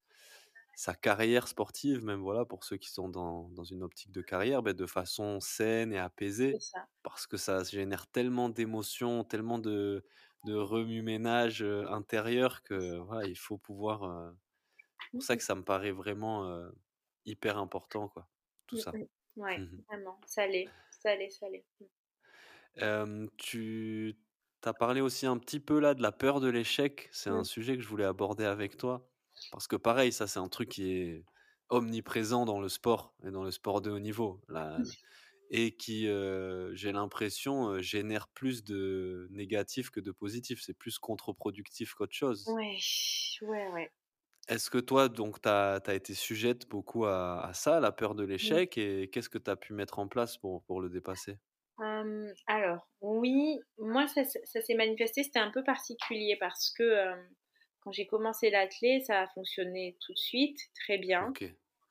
sa carrière sportive même, voilà, pour ceux qui sont dans dans une optique de carrière, beh, de façon saine et apaisée. Parce que ça génère tellement d'émotions, tellement de de remue-ménage intérieur que voilà, il faut pouvoir. c'est pour ça que ça me paraît vraiment hyper important, quoi, tout Mmh ça. Ouais, Mmh vraiment, ça l'est, ça l'est, ça l'est. Mmh. Tu as parlé aussi un petit peu là de la peur de l'échec. C'est un Mmh. sujet que je voulais aborder avec toi. Parce que pareil, ça c'est un truc qui est omniprésent dans le sport et dans le sport de haut niveau. La et qui, j'ai l'impression, génère plus de négatif que de positif. C'est plus contre-productif qu'autre chose. Ouais, ouais, ouais. Est-ce que toi donc tu as été sujette beaucoup à à ça, la peur de Mmh. l'échec et qu'est-ce que tu as pu mettre en place pour pour le dépasser? Alors oui, moi ça s'est ça s'est manifesté, c'était un peu particulier parce que, quand j'ai commencé l'athlé, ça a fonctionné tout de suite, très bien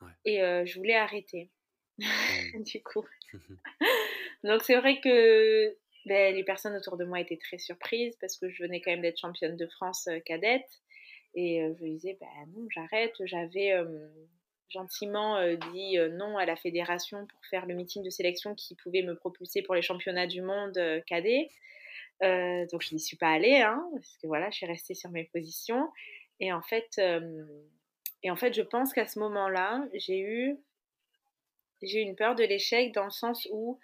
ouais. et heu, je voulais arrêter Mmh. [LAUGHS] du coup. [LAUGHS] Donc c'est vrai que, beh, les personnes autour de moi étaient très surprises parce que je venais quand même d'être championne de France, heu, cadette et heu, je disais: «Bah non, j'arrête». J'avais, gentiment, dit, non à la fédération pour faire le meeting de sélection qui pouvait me propulser pour les championnats du monde, heu, Heu, donc je n'y suis pas allée, hein, parce que voilà, je suis restée sur mes positions et en fait, et en fait, je pense qu'à ce moment-là, j'ai eu j'ai eu une peur de l'échec dans le sens où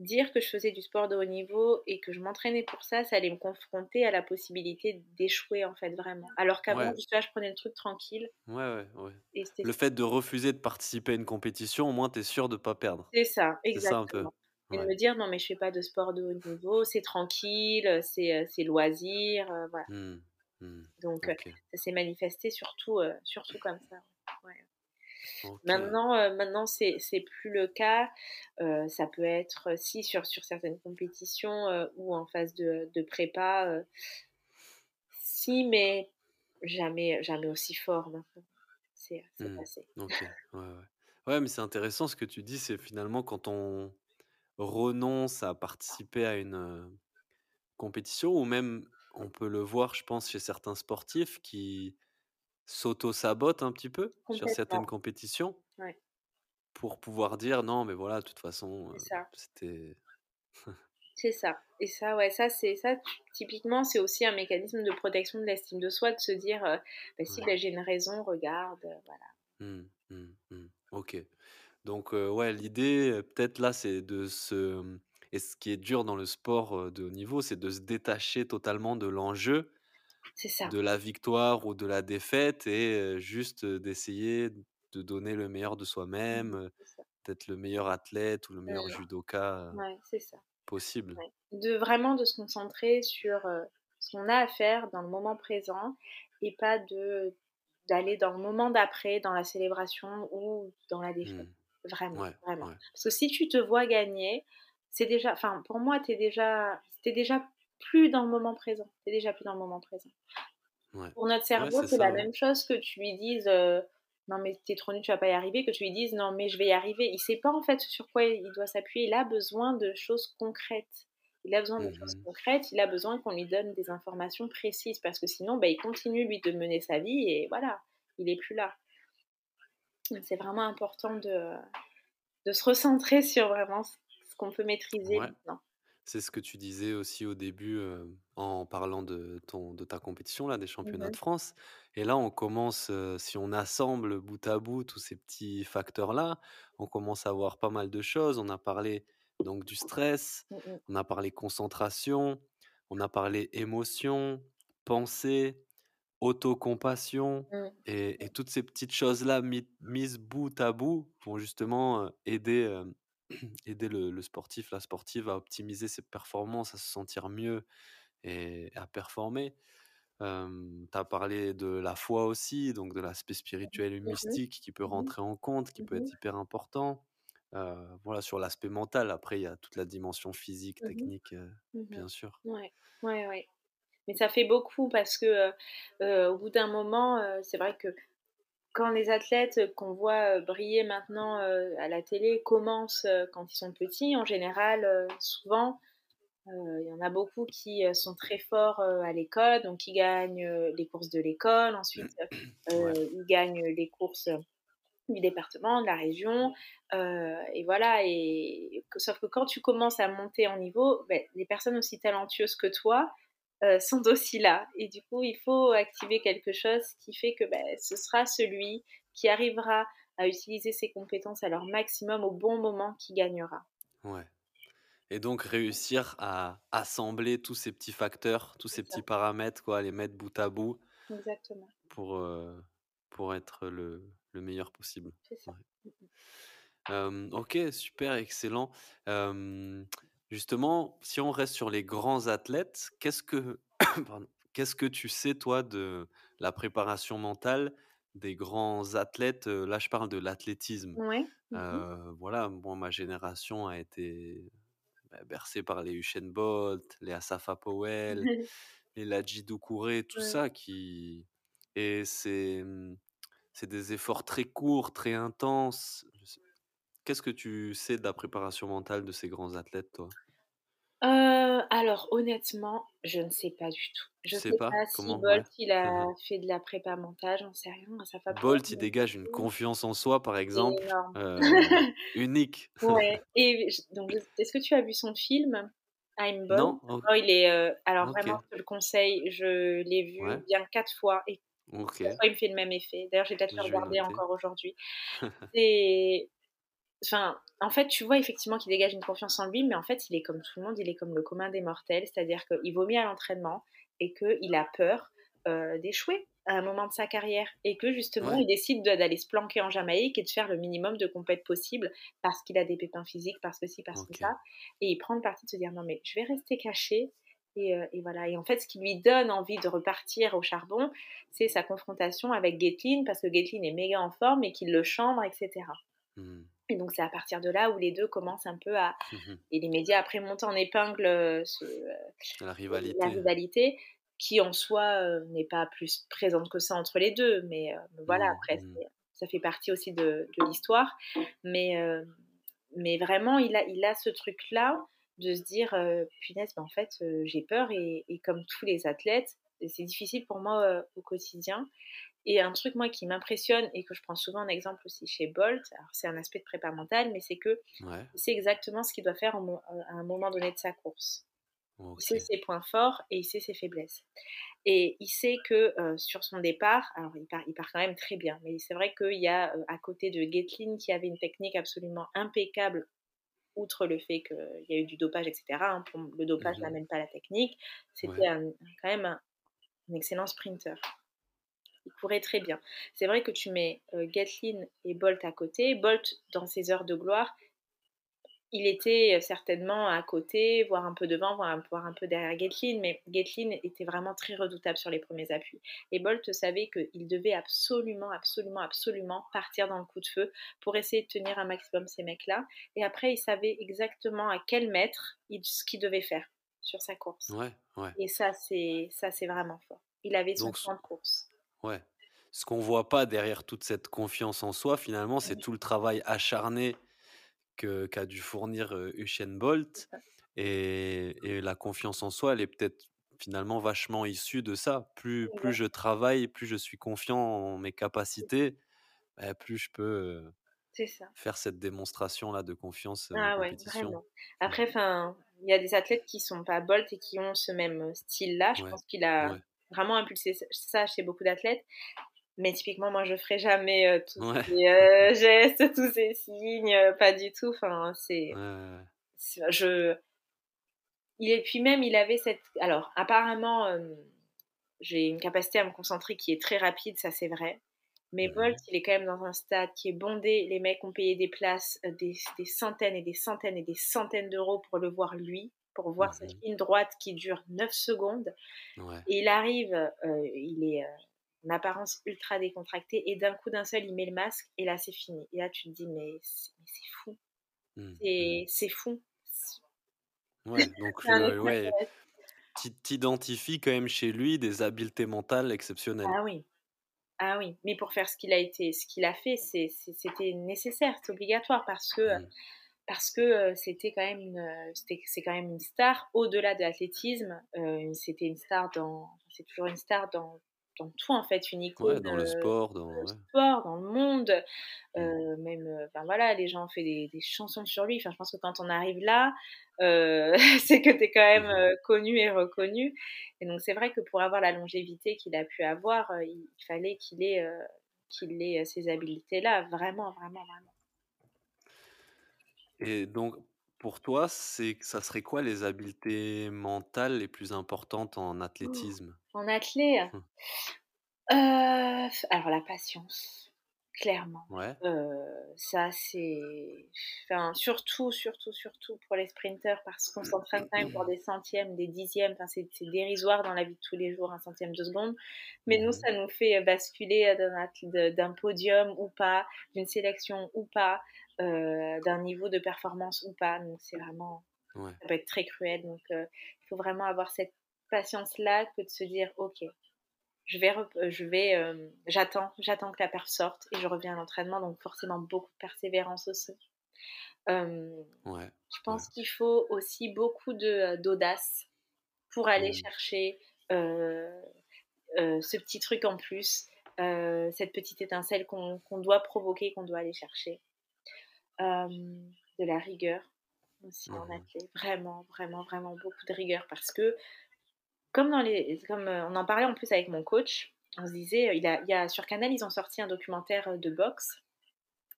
dire que je faisais du sport de haut niveau et que je m'entraînais pour ça, ça allait me confronter à la possibilité d'échouer, en fait, vraiment. Alors qu'avant, Ouais. je prenais le truc tranquille Ouais, ouais, ouais. et Le fait de refuser de participer à une compétition, au moins tu es sûre de pas perdre. c'est ça, C'est ça un peu? Et de me dire: «Non, mais je fais pas de sport de haut niveau, c'est tranquille, c'est, c'est loisir», heu, voilà. Mmh. Mmh. Donc OK. ça s'est manifesté surtout, surtout comme ça, ouais. Maintenant, heu, maintenant c'est plus le cas, ça peut être, si sur sur certaines compétitions, ou en phase de de prépa, si, mais jamais jamais aussi fort maintenant. C'est Mmh. passé. OK. Ouais, ouais. Ouais, mais c'est intéressant ce que tu dis, c'est finalement quand on renonce à participer à une, compétition ou même on peut le voir, je pense, chez certains sportifs qui s'auto-sabotent un petit peu sur certaines compétitions ouais, pour pouvoir dire: «Non, mais voilà, de toute façon, c'était» c'est ça et ça, ouais, ça c'est ça typiquement, c'est aussi un mécanisme de protection de l'estime de soi de se dire, «Bah si, ouais. bah j'ai une raison, regarde», voilà. Mmh, mmh, mmh. OK. Donc, heu, ouais, l'idée, heu, peut-être là, c'est de se mmh et ce qui est dur dans le sport, heu, de haut niveau, c'est de se détacher totalement de l'enjeu, C'est ça. de la victoire ou de la défaite et heu, juste, heu, d'essayer de donner le meilleur de soi-même, Mmh, heu, c'est ça. d'être le meilleur athlète ou le meilleur Mmh, judoka, heu, ouais, c'est ça. possible. Ouais. De vraiment de se concentrer sur, heu, ce qu'on a à faire dans le moment présent et pas de d'aller dans le moment d'après, dans la célébration ou dans la défaite. Mmh. Vraiment, Ouais, vraiment. ouais, Parce que si tu te vois gagner, c'est déjà enfin pour moi, tu es déjà tu déjà plus dans le moment présent. Tu es déjà plus dans le moment présent. ouais. Pour notre cerveau, c'est la même chose que tu lui dises, heu: «Non mais tu es trop nul, tu vas pas y arriver», que tu lui dises: «Non mais je vais y arriver». Il sait pas en fait sur quoi il doit s'appuyer. Il a besoin de choses concrètes. Il a besoin de choses Mmh concrètes, il a besoin qu'on lui donne des informations précises parce que sinon, bah, il continue lui de mener sa vie et voilà, il est plus là. C'est vraiment important de de se recentrer sur vraiment ce qu'on peut maîtriser Ouais. maintenant. C'est ce que tu disais aussi au début, heu, en parlant de ton de ta compétition là, des Mmh championnats de. France et là on commence, heu, si on assemble bout à bout tous ces petits facteurs-là, on commence à voir pas mal de choses. On a parlé donc du stress, Mmh mh. on a parlé concentration, on a parlé émotion, pensée, autocompassion Mmh. et et toutes ces petites choses-là mi mises bout à bout vont justement, aider, [CLEARS THROAT] aider le le sportif, la sportive à optimiser ses performances, à se sentir mieux et à performer. Hem, tu as parlé de la foi aussi, donc de l'aspect spirituel et Mmh mh. mystique qui peut Mmh rentrer en compte, qui Mmh peut être hyper important. Voilà, sur l'aspect mental, après il y a toute la dimension physique, technique, Mmh bien sûr. Ouais. Ouais, ouais. Mais ça fait beaucoup parce que, heu heu, au bout d'un moment, heu, c'est vrai que quand les athlètes qu'on voit, briller maintenant, à la télé commencent, quand ils sont petits, en général, souvent, il y en a beaucoup qui, sont très forts, à l'école, donc ils gagnent, les courses de l'école. Ensuite, [CLEARS THROAT] Ouais. ils gagnent les courses, du département, de la région, et voilà et sauf que quand tu commences à monter en niveau, beh, les personnes aussi talentueuses que toi sont aussi là. Et du coup, il faut activer quelque chose qui fait que ben, ce sera celui qui arrivera à utiliser ses compétences à leur maximum au bon moment qui gagnera. Ouais. Et donc réussir à assembler tous ces petits facteurs, tous ces petits paramètres, quoi, les mettre bout à bout. Exactement. Pour, pour être le, le, meilleur possible. C'est ça. ok, super, excellent. Justement, si on reste sur les grands athlètes, qu'est-ce que, [COUGHS] qu'est-ce que tu sais, toi, de la préparation mentale des grands athlètes? Là, je parle de l'athlétisme. Ouais. Mmh voilà, moi, ma génération a été bah, bercé par les Usain Bolt, les Asafa Powell, [LAUGHS] les Ladji Doucouré, tout ça qui et c'est mmh, c'est des efforts très courts, très intenses. Qu'est-ce que tu sais de la préparation mentale de ces grands athlètes, toi? Euh, alors honnêtement, je ne sais pas du tout. Je ne sais pas, si Bolt il a fait de la prépa mentale, j'en sais rien. Ça Bolt il dégage une confiance en soi, par exemple, euh, [LAUGHS] unique. ouais. [LAUGHS] Et donc, est-ce que tu as vu son film I'm Bolt? Non. Oh, il est. Euh, alors vraiment, je te le conseille. Je l'ai vu bien quatre fois et okay. fois il me fait le même effet. D'ailleurs, j'ai peut-être le regarder encore aujourd'hui. [LAUGHS] Enfin, en fait, tu vois effectivement qu'il dégage une confiance en lui, mais en fait, il est comme tout le monde, il est comme le commun des mortels, c'est-à-dire qu'il vomit à l'entraînement et qu'il a peur euh, d'échouer à un moment de sa carrière et que justement, il décide d'aller se planquer en Jamaïque et de faire le minimum de compètes possible parce qu'il a des pépins physiques, parce que ci, parce que ça. Et il prend le parti de se dire non, mais je vais rester caché. Et, euh, et, voilà. Et en fait, ce qui lui donne envie de repartir au charbon, c'est sa confrontation avec Gatlin, parce que Gatlin est méga en forme et qu'il le chambre, etc. Et donc c'est à partir de là où les deux commencent un peu à... Mmh et les médias après montent en épingle euh, euh, la, rivalité. la rivalité, qui en soi euh, n'est pas plus présente que ça entre les deux. Mais voilà, mmh, après, ça fait partie aussi de, de l'histoire. Mais, mais vraiment, il a, il a ce truc-là de se dire, punaise, ben, en fait, j'ai peur. Et, et, comme tous les athlètes, c'est difficile pour moi au quotidien. Et un truc, moi, qui m'impressionne et que je prends souvent en exemple aussi chez Bolt, c'est un aspect de prépa mentale, mais c'est que c'est exactement ce qu'il doit faire euh, à un moment donné de sa course. Il sait ses points forts et il sait ses faiblesses. Et il sait que euh, sur son départ, alors il part, il part quand même très bien, mais c'est vrai qu'il y a euh, à côté de Gatlin qui avait une technique absolument impeccable, outre le fait qu'il y a eu du dopage, etc. Hein, le dopage mmh n'amène pas la technique. C'était quand même un, un excellent sprinter il courait très bien. C'est vrai que tu mets euh, Gatlin et Bolt à côté. Bolt, dans ses heures de gloire, il était euh, certainement à côté, voire un peu devant, voire un, peu derrière Gatlin, mais Gatlin était vraiment très redoutable sur les premiers appuis. Et Bolt savait qu'il devait absolument, absolument, absolument partir dans le coup de feu pour essayer de tenir un maximum ces mecs-là. Et après, il savait exactement à quel mètre il, ce qu'il devait faire sur sa course. Ouais, ouais. Et ça, c'est ça, c'est vraiment fort. Il avait son point de course. Ouais. Ce qu'on voit pas derrière toute cette confiance en soi, finalement, c'est tout le travail acharné que qu'a dû fournir Usain Bolt. Et, et, la confiance en soi, elle est peut-être finalement vachement issue de ça. Plus, plus je travaille, plus je suis confiant en mes capacités, bah, plus je peux faire cette démonstration-là de confiance ah en compétition. Ouais, Après, il y a des athlètes qui sont pas Bolt et qui ont ce même style-là. Je pense qu'il a vraiment impulsé ça chez beaucoup d'athlètes. Mais typiquement, moi, je ferai jamais euh, tous ces euh, [LAUGHS] gestes, tous ces signes, euh, pas du tout. Enfin, c'est. Je. Et puis même, il avait cette. Alors, apparemment, j'ai une capacité à me concentrer qui est très rapide, ça c'est vrai. Mais Bolt, il est quand même dans un stade qui est bondé. Les mecs ont payé des places, des, des centaines et des centaines et des centaines d'euros pour le voir lui pour voir cette mmh ligne droite qui dure 9 secondes. Et il arrive, euh, il est euh, en apparence ultra décontracté, et d'un coup d'un seul, il met le masque, et là, c'est fini. Et là, tu te dis, mais c'est fou. Mmh, mmh. C'est fou. Ouais, donc, [LAUGHS] ouais, t'identifies quand même chez lui des habiletés mentales exceptionnelles. Ah oui. Ah oui, mais pour faire ce qu'il a été, ce qu'il a fait, c'était nécessaire, c'est obligatoire parce que parce que c'était quand même une, c'est quand même une star au-delà de l'athlétisme. c'était une star dans, c'est toujours une star dans dans tout en fait, une Ouais, dans le sport, dans dans le ouais. sport, dans le monde, Mmh. euh, même, euh, enfin voilà, les gens ont fait des, des chansons sur lui. Enfin, je pense que quand on arrive là, euh, [LAUGHS] c'est que tu es quand même Mmh euh, connu et reconnu. Et donc c'est vrai que pour avoir la longévité qu'il a pu avoir, euh, il fallait qu'il ait, euh, qu'il ait euh, ces habiletés-là, vraiment, vraiment, vraiment. Et donc, pour toi, c'est ça serait quoi les habiletés mentales les plus importantes en Oh, athlétisme? En athlète, Mmh. euh, alors la patience, clairement. Ouais. Euh, ça, c'est. Enfin, surtout, surtout, surtout pour les sprinteurs, parce qu'on s'entraîne quand même pour des centièmes, des dixièmes. Enfin, c'est dérisoire dans la vie de tous les jours, un centième de seconde. Mais nous, Mmh ça nous fait basculer athl- de- d'un podium ou pas, d'une sélection ou pas, euh, d'un niveau de performance ou pas. Donc, c'est vraiment. Ouais. Ça peut être très cruel. Donc, euh, il faut vraiment avoir cette patience-là que de se dire, OK, je vais, euh, je vais, euh, j'attends, j'attends que la perf sorte et je reviens à l'entraînement. Donc forcément beaucoup de persévérance aussi. Ouais. je pense qu'il faut aussi beaucoup de d'audace pour aller Mmh. chercher ce petit truc en plus, cette petite étincelle qu'on qu'on doit provoquer, qu'on doit aller chercher. Euh, de la rigueur aussi en athlète, vraiment, vraiment, vraiment beaucoup de rigueur parce que comme dans les, comme euh, on en parlait en plus avec mon coach, on se disait, euh, il, a, il y a sur Canal, ils ont sorti un documentaire de boxe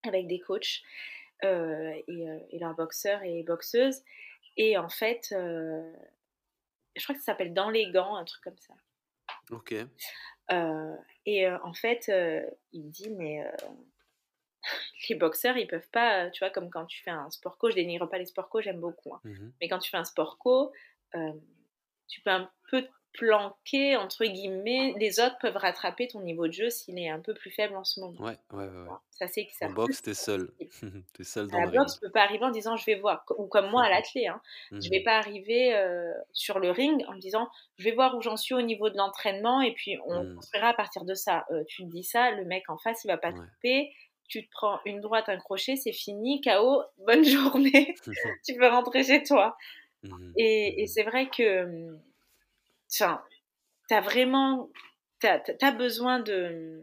avec des coachs euh, et, et leurs boxeurs et boxeuses. Et en fait, euh, je crois que ça s'appelle Dans les gants, un truc comme ça. OK. Euh, et en fait, il dit, mais [LAUGHS] les boxeurs, ils peuvent pas, euh, tu vois, comme quand tu fais un sport co, je dénigre pas les sport co, j'aime beaucoup. hein. Mmh Mais quand tu fais un sport co, euh, tu peux un peu te planquer, entre guillemets, les autres peuvent rattraper ton niveau de jeu s'il est un peu plus faible en ce moment. Ouais, ouais, ouais. Ça, c'est que ça En boxe, t'es seul. [LAUGHS] T'es seul à dans la le ring. boxe, tu peux pas arriver en disant je vais voir, ou comme moi à [LAUGHS] l'athlé, hein. je vais Mmh pas arriver euh, sur le ring en me disant je vais voir où j'en suis au niveau de l'entraînement et puis on construira à partir de ça. Euh, tu te dis ça, le mec en face il va pas te Ouais. couper, tu te prends une droite, un crochet, c'est fini, KO, bonne [LAUGHS] journée, [LAUGHS] tu peux rentrer chez toi. Mmh Et, et Mmh c'est vrai que enfin, t'as vraiment t'as, t'as- t'as besoin de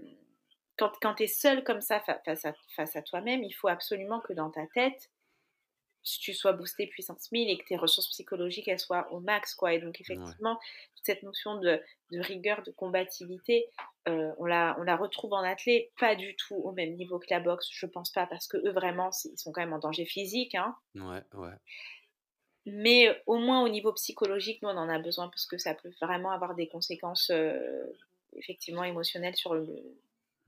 quand, quand t'es seul comme ça fa- face à, face à toi-même, il faut absolument que dans ta tête tu sois boosté puissance 1000 et que tes ressources psychologiques elles soient au max quoi et donc effectivement toute cette notion de, de rigueur de combativité euh, on, la, on la retrouve en athlée pas du tout au même niveau que la boxe je pense pas parce que eux vraiment ils sont quand même en danger physique hein. Ouais, ouais. Mais au moins au niveau psychologique, nous on en a besoin parce que ça peut vraiment avoir des conséquences euh, effectivement émotionnelles sur le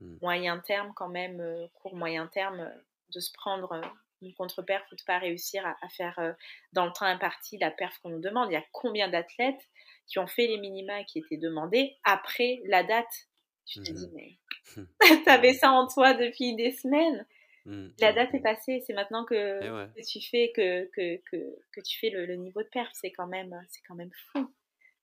Mm. moyen terme quand même, euh, court moyen terme, euh, de se prendre euh, une contre-perf ou de pas réussir à, à faire euh, dans le temps imparti la perf qu'on nous demande. Il y a combien d'athlètes qui ont fait les minima qui étaient demandés après la date? Tu te Mhm. dis mais [LAUGHS] t'avais ça en toi depuis des semaines. Mmh, La mmh, date est mmh. passée, c'est maintenant que, Eh ouais. que tu fais que, que, que, que tu fais le, le niveau de perf, c'est quand même c'est quand même fou.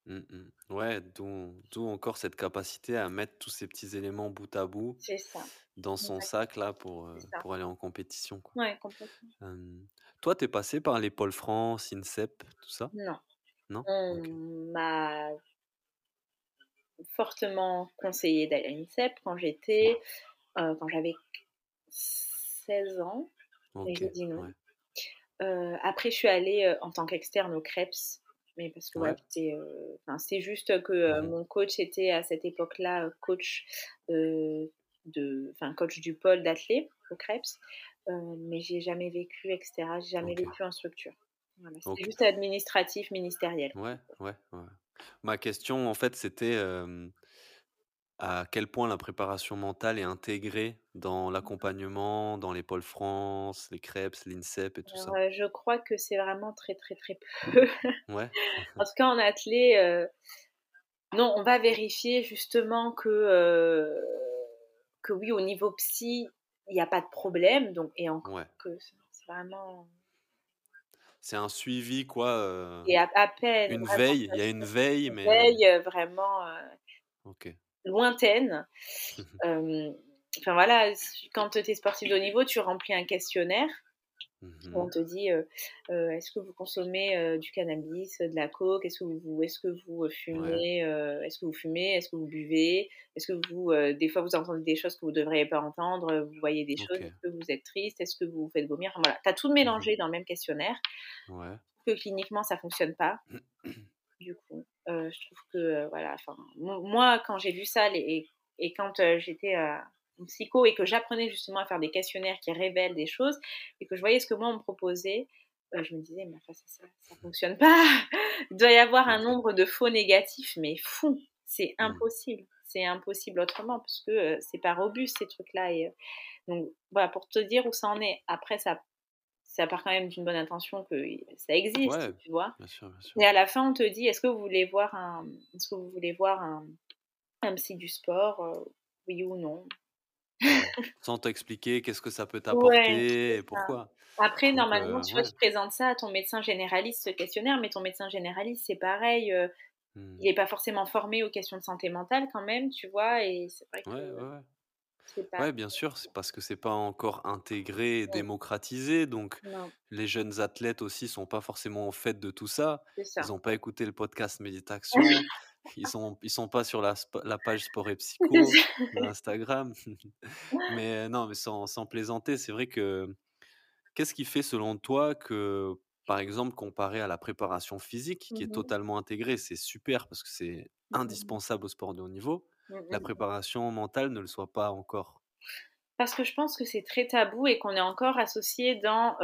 Mmh, mmh. Ouais, d'où d'où encore cette capacité à mettre tous ces petits éléments bout à bout C'est ça. dans son Ouais, sac là pour, euh, pour aller en compétition, quoi. Ouais, complètement. Euh, toi, t'es passé par les Pôle France, INSEP, tout ça? Non, Non? on m'a fortement conseillé d'aller à l'INSEP quand j'étais, euh, quand j'avais 16 ans, et Ok, j'ai dit non. ouais. Euh, après, je suis allée en tant qu'externe au CREPS, mais parce que Ouais. euh, c'est juste que euh, Mhm. mon coach était à cette époque-là euh, coach de, enfin coach du pôle d'athlé au euh, mais j'ai jamais vécu, etc. J'ai jamais vécu en structure. Voilà, c'était juste administratif, ministériel. Ouais, ouais, ouais. Ma question, en fait, c'était à quel point la préparation mentale est intégrée dans l'accompagnement, dans les Pôles France, les CREPS, l'INSEP et tout Alors, ça. euh, je crois que c'est vraiment très très très peu. Ouais. [LAUGHS] en tout cas, en athlé, euh, non, on va vérifier justement que, euh, que oui, au niveau psy, il n'y a pas de problème. Donc, et encore Ouais. que c'est vraiment. C'est un suivi, quoi. euh, Et à, à peine. une veille. Il y a une veille, une mais. veille vraiment euh, Ok. Lointaine. Euh, Enfin voilà, quand tu es sportif de haut niveau, tu remplis un questionnaire. On mmh te dit, est-ce que vous consommez du cannabis, de la coke? Est-ce que vous, est-ce que vous fumez Est-ce que vous fumez? Est-ce que vous buvez? Est-ce que vous, des fois, vous entendez des choses que vous ne devriez pas entendre Vous voyez des choses Est-ce que vous êtes triste? Est-ce que vous vous faites vomir? Voilà, tu as tout mmh mélangé dans le même questionnaire. Que cliniquement, ça fonctionne pas. [CLEARS THROAT] du coup, je trouve que, voilà, enfin, moi, quand j'ai vu ça et, et quand j'étais psycho et que j'apprenais justement à faire des questionnaires qui révèlent des choses et que je voyais ce que moi on me proposait, euh, je me disais, mais enfin, ça, ça, fonctionne pas. [LAUGHS] Il doit y avoir un nombre de faux négatifs, mais fou. C'est mmh. impossible. C'est impossible autrement parce que euh, c'est pas robuste ces trucs-là. Et, euh, donc voilà, pour te dire où ça en est. Après, ça, ça part quand même d'une bonne intention que ça existe, tu vois. Et à la fin, on te dit, est-ce que vous voulez voir un, est-ce que vous voulez voir un, un psy du sport, oui ou non? Sans t'expliquer qu'est-ce que ça peut t'apporter et pourquoi. Après, normalement, tu vois, tu présentes ça à ton médecin généraliste, ce questionnaire, mais ton médecin généraliste, c'est pareil. Mmh. Il n'est pas forcément formé aux questions de santé mentale quand même, tu vois, et c'est vrai que. Ouais, ouais. bien sûr, c'est parce que c'est pas encore intégré et démocratisé. Donc, les jeunes athlètes aussi sont pas forcément au fait de tout ça. Ils n'ont pas écouté le podcast Méditation. [LAUGHS] Ils sont, ils sont pas sur la, la page Sport et [LAUGHS] Psycho Instagram. [LAUGHS] mais non, mais sans, sans plaisanter, c'est vrai que qu'est-ce qui fait selon toi que, par exemple, comparé à la préparation physique, qui est mmh totalement intégrée, c'est super parce que c'est mmh indispensable au sport de haut niveau, mmh la préparation mentale ne le soit pas encore? Parce que je pense que c'est très tabou et qu'on est encore associé dans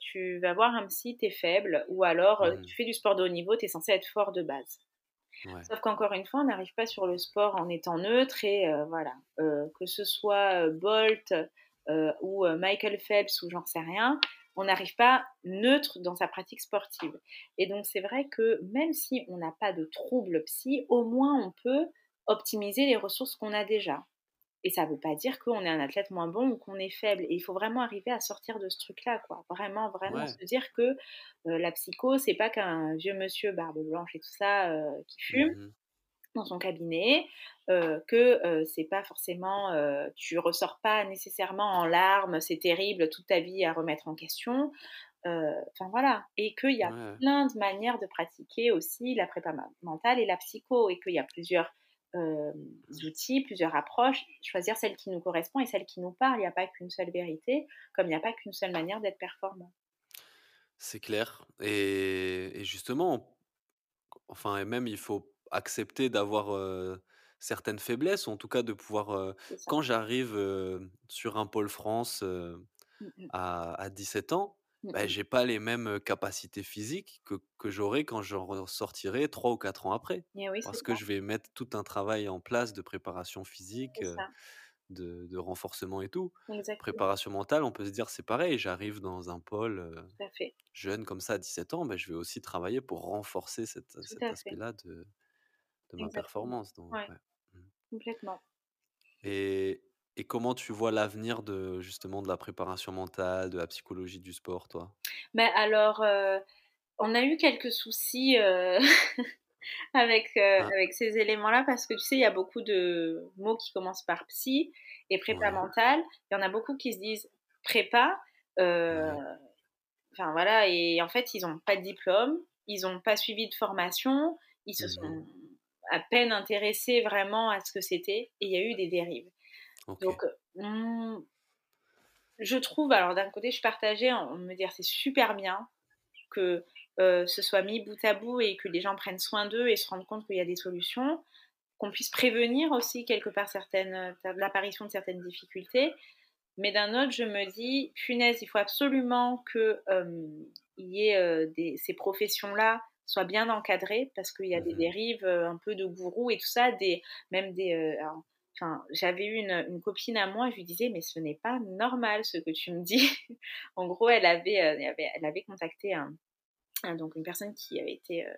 tu vas voir un psy, t'es faible, ou alors tu fais du sport de haut niveau, t'es censé être fort de base. Sauf qu'encore une fois, on n'arrive pas sur le sport en étant neutre et euh, voilà, euh, que ce soit Bolt ou Michael Phelps ou j'en sais rien, on n'arrive pas neutre dans sa pratique sportive. Et donc c'est vrai que même si on n'a pas de troubles psy, au moins on peut optimiser les ressources qu'on a déjà. Et ça ne veut pas dire qu'on est un athlète moins bon ou qu'on est faible. Et il faut vraiment arriver à sortir de ce truc-là, quoi. Vraiment, vraiment se dire que euh, la psycho, c'est pas qu'un vieux monsieur barbe blanche et tout ça euh, qui fume. Mmh dans son cabinet, euh, que c'est pas forcément, tu ressors pas nécessairement en larmes, c'est terrible toute ta vie à remettre en question. Enfin voilà, et qu'il y a plein de manières de pratiquer aussi la prépa mentale et la psycho, et qu'il y a plusieurs euh, outils, plusieurs approches, choisir celle qui nous correspond et celle qui nous parle. Il n'y a pas qu'une seule vérité, comme il n'y a pas qu'une seule manière d'être performant. C'est clair. Et, justement, enfin, et même il faut accepter d'avoir euh, certaines faiblesses, ou en tout cas de pouvoir. Euh, quand j'arrive sur un pôle France mmh. à, à 17 ans, bah, j'ai pas les mêmes capacités physiques que, que j'aurai quand je ressortirai trois ou quatre ans après. Parce que je vais mettre tout un travail en place de préparation physique, de, de, renforcement et tout. Préparation mentale, on peut se dire c'est pareil, j'arrive dans un pôle jeune comme ça à 17 ans, bah, je vais aussi travailler pour renforcer cet aspect-là de, de ma performance. Donc, mmh. Complètement. Et, et comment tu vois l'avenir de justement de la préparation mentale, de la psychologie du sport, toi? Mais alors, euh, on a eu quelques soucis euh, [LAUGHS] avec, euh, ah. avec ces éléments-là parce que tu sais, il y a beaucoup de mots qui commencent par psy et prépa mentale. Il y en a beaucoup qui se disent prépa. Enfin voilà, et en fait, ils n'ont pas de diplôme, ils n'ont pas suivi de formation, ils se mmh sont à peine intéressés vraiment à ce que c'était et il y a eu des dérives. Donc, mmh, je trouve, alors d'un côté, je suis partagée en me dire c'est super bien que ce soit mis bout à bout et que les gens prennent soin d'eux et se rendent compte qu'il y a des solutions, qu'on puisse prévenir aussi quelque part certaines, l'apparition de certaines difficultés. Mais d'un autre, je me dis, punaise, il faut absolument que y ait des, ces professions-là soient bien encadrées parce qu'il y a des mmh dérives un peu de gourou et tout ça, des, même des, Enfin, j'avais eu une, copine à moi, je lui disais, mais ce n'est pas normal ce que tu me dis. [LAUGHS] en gros, elle avait, euh, elle avait, contacté un, donc une personne qui avait été. Euh,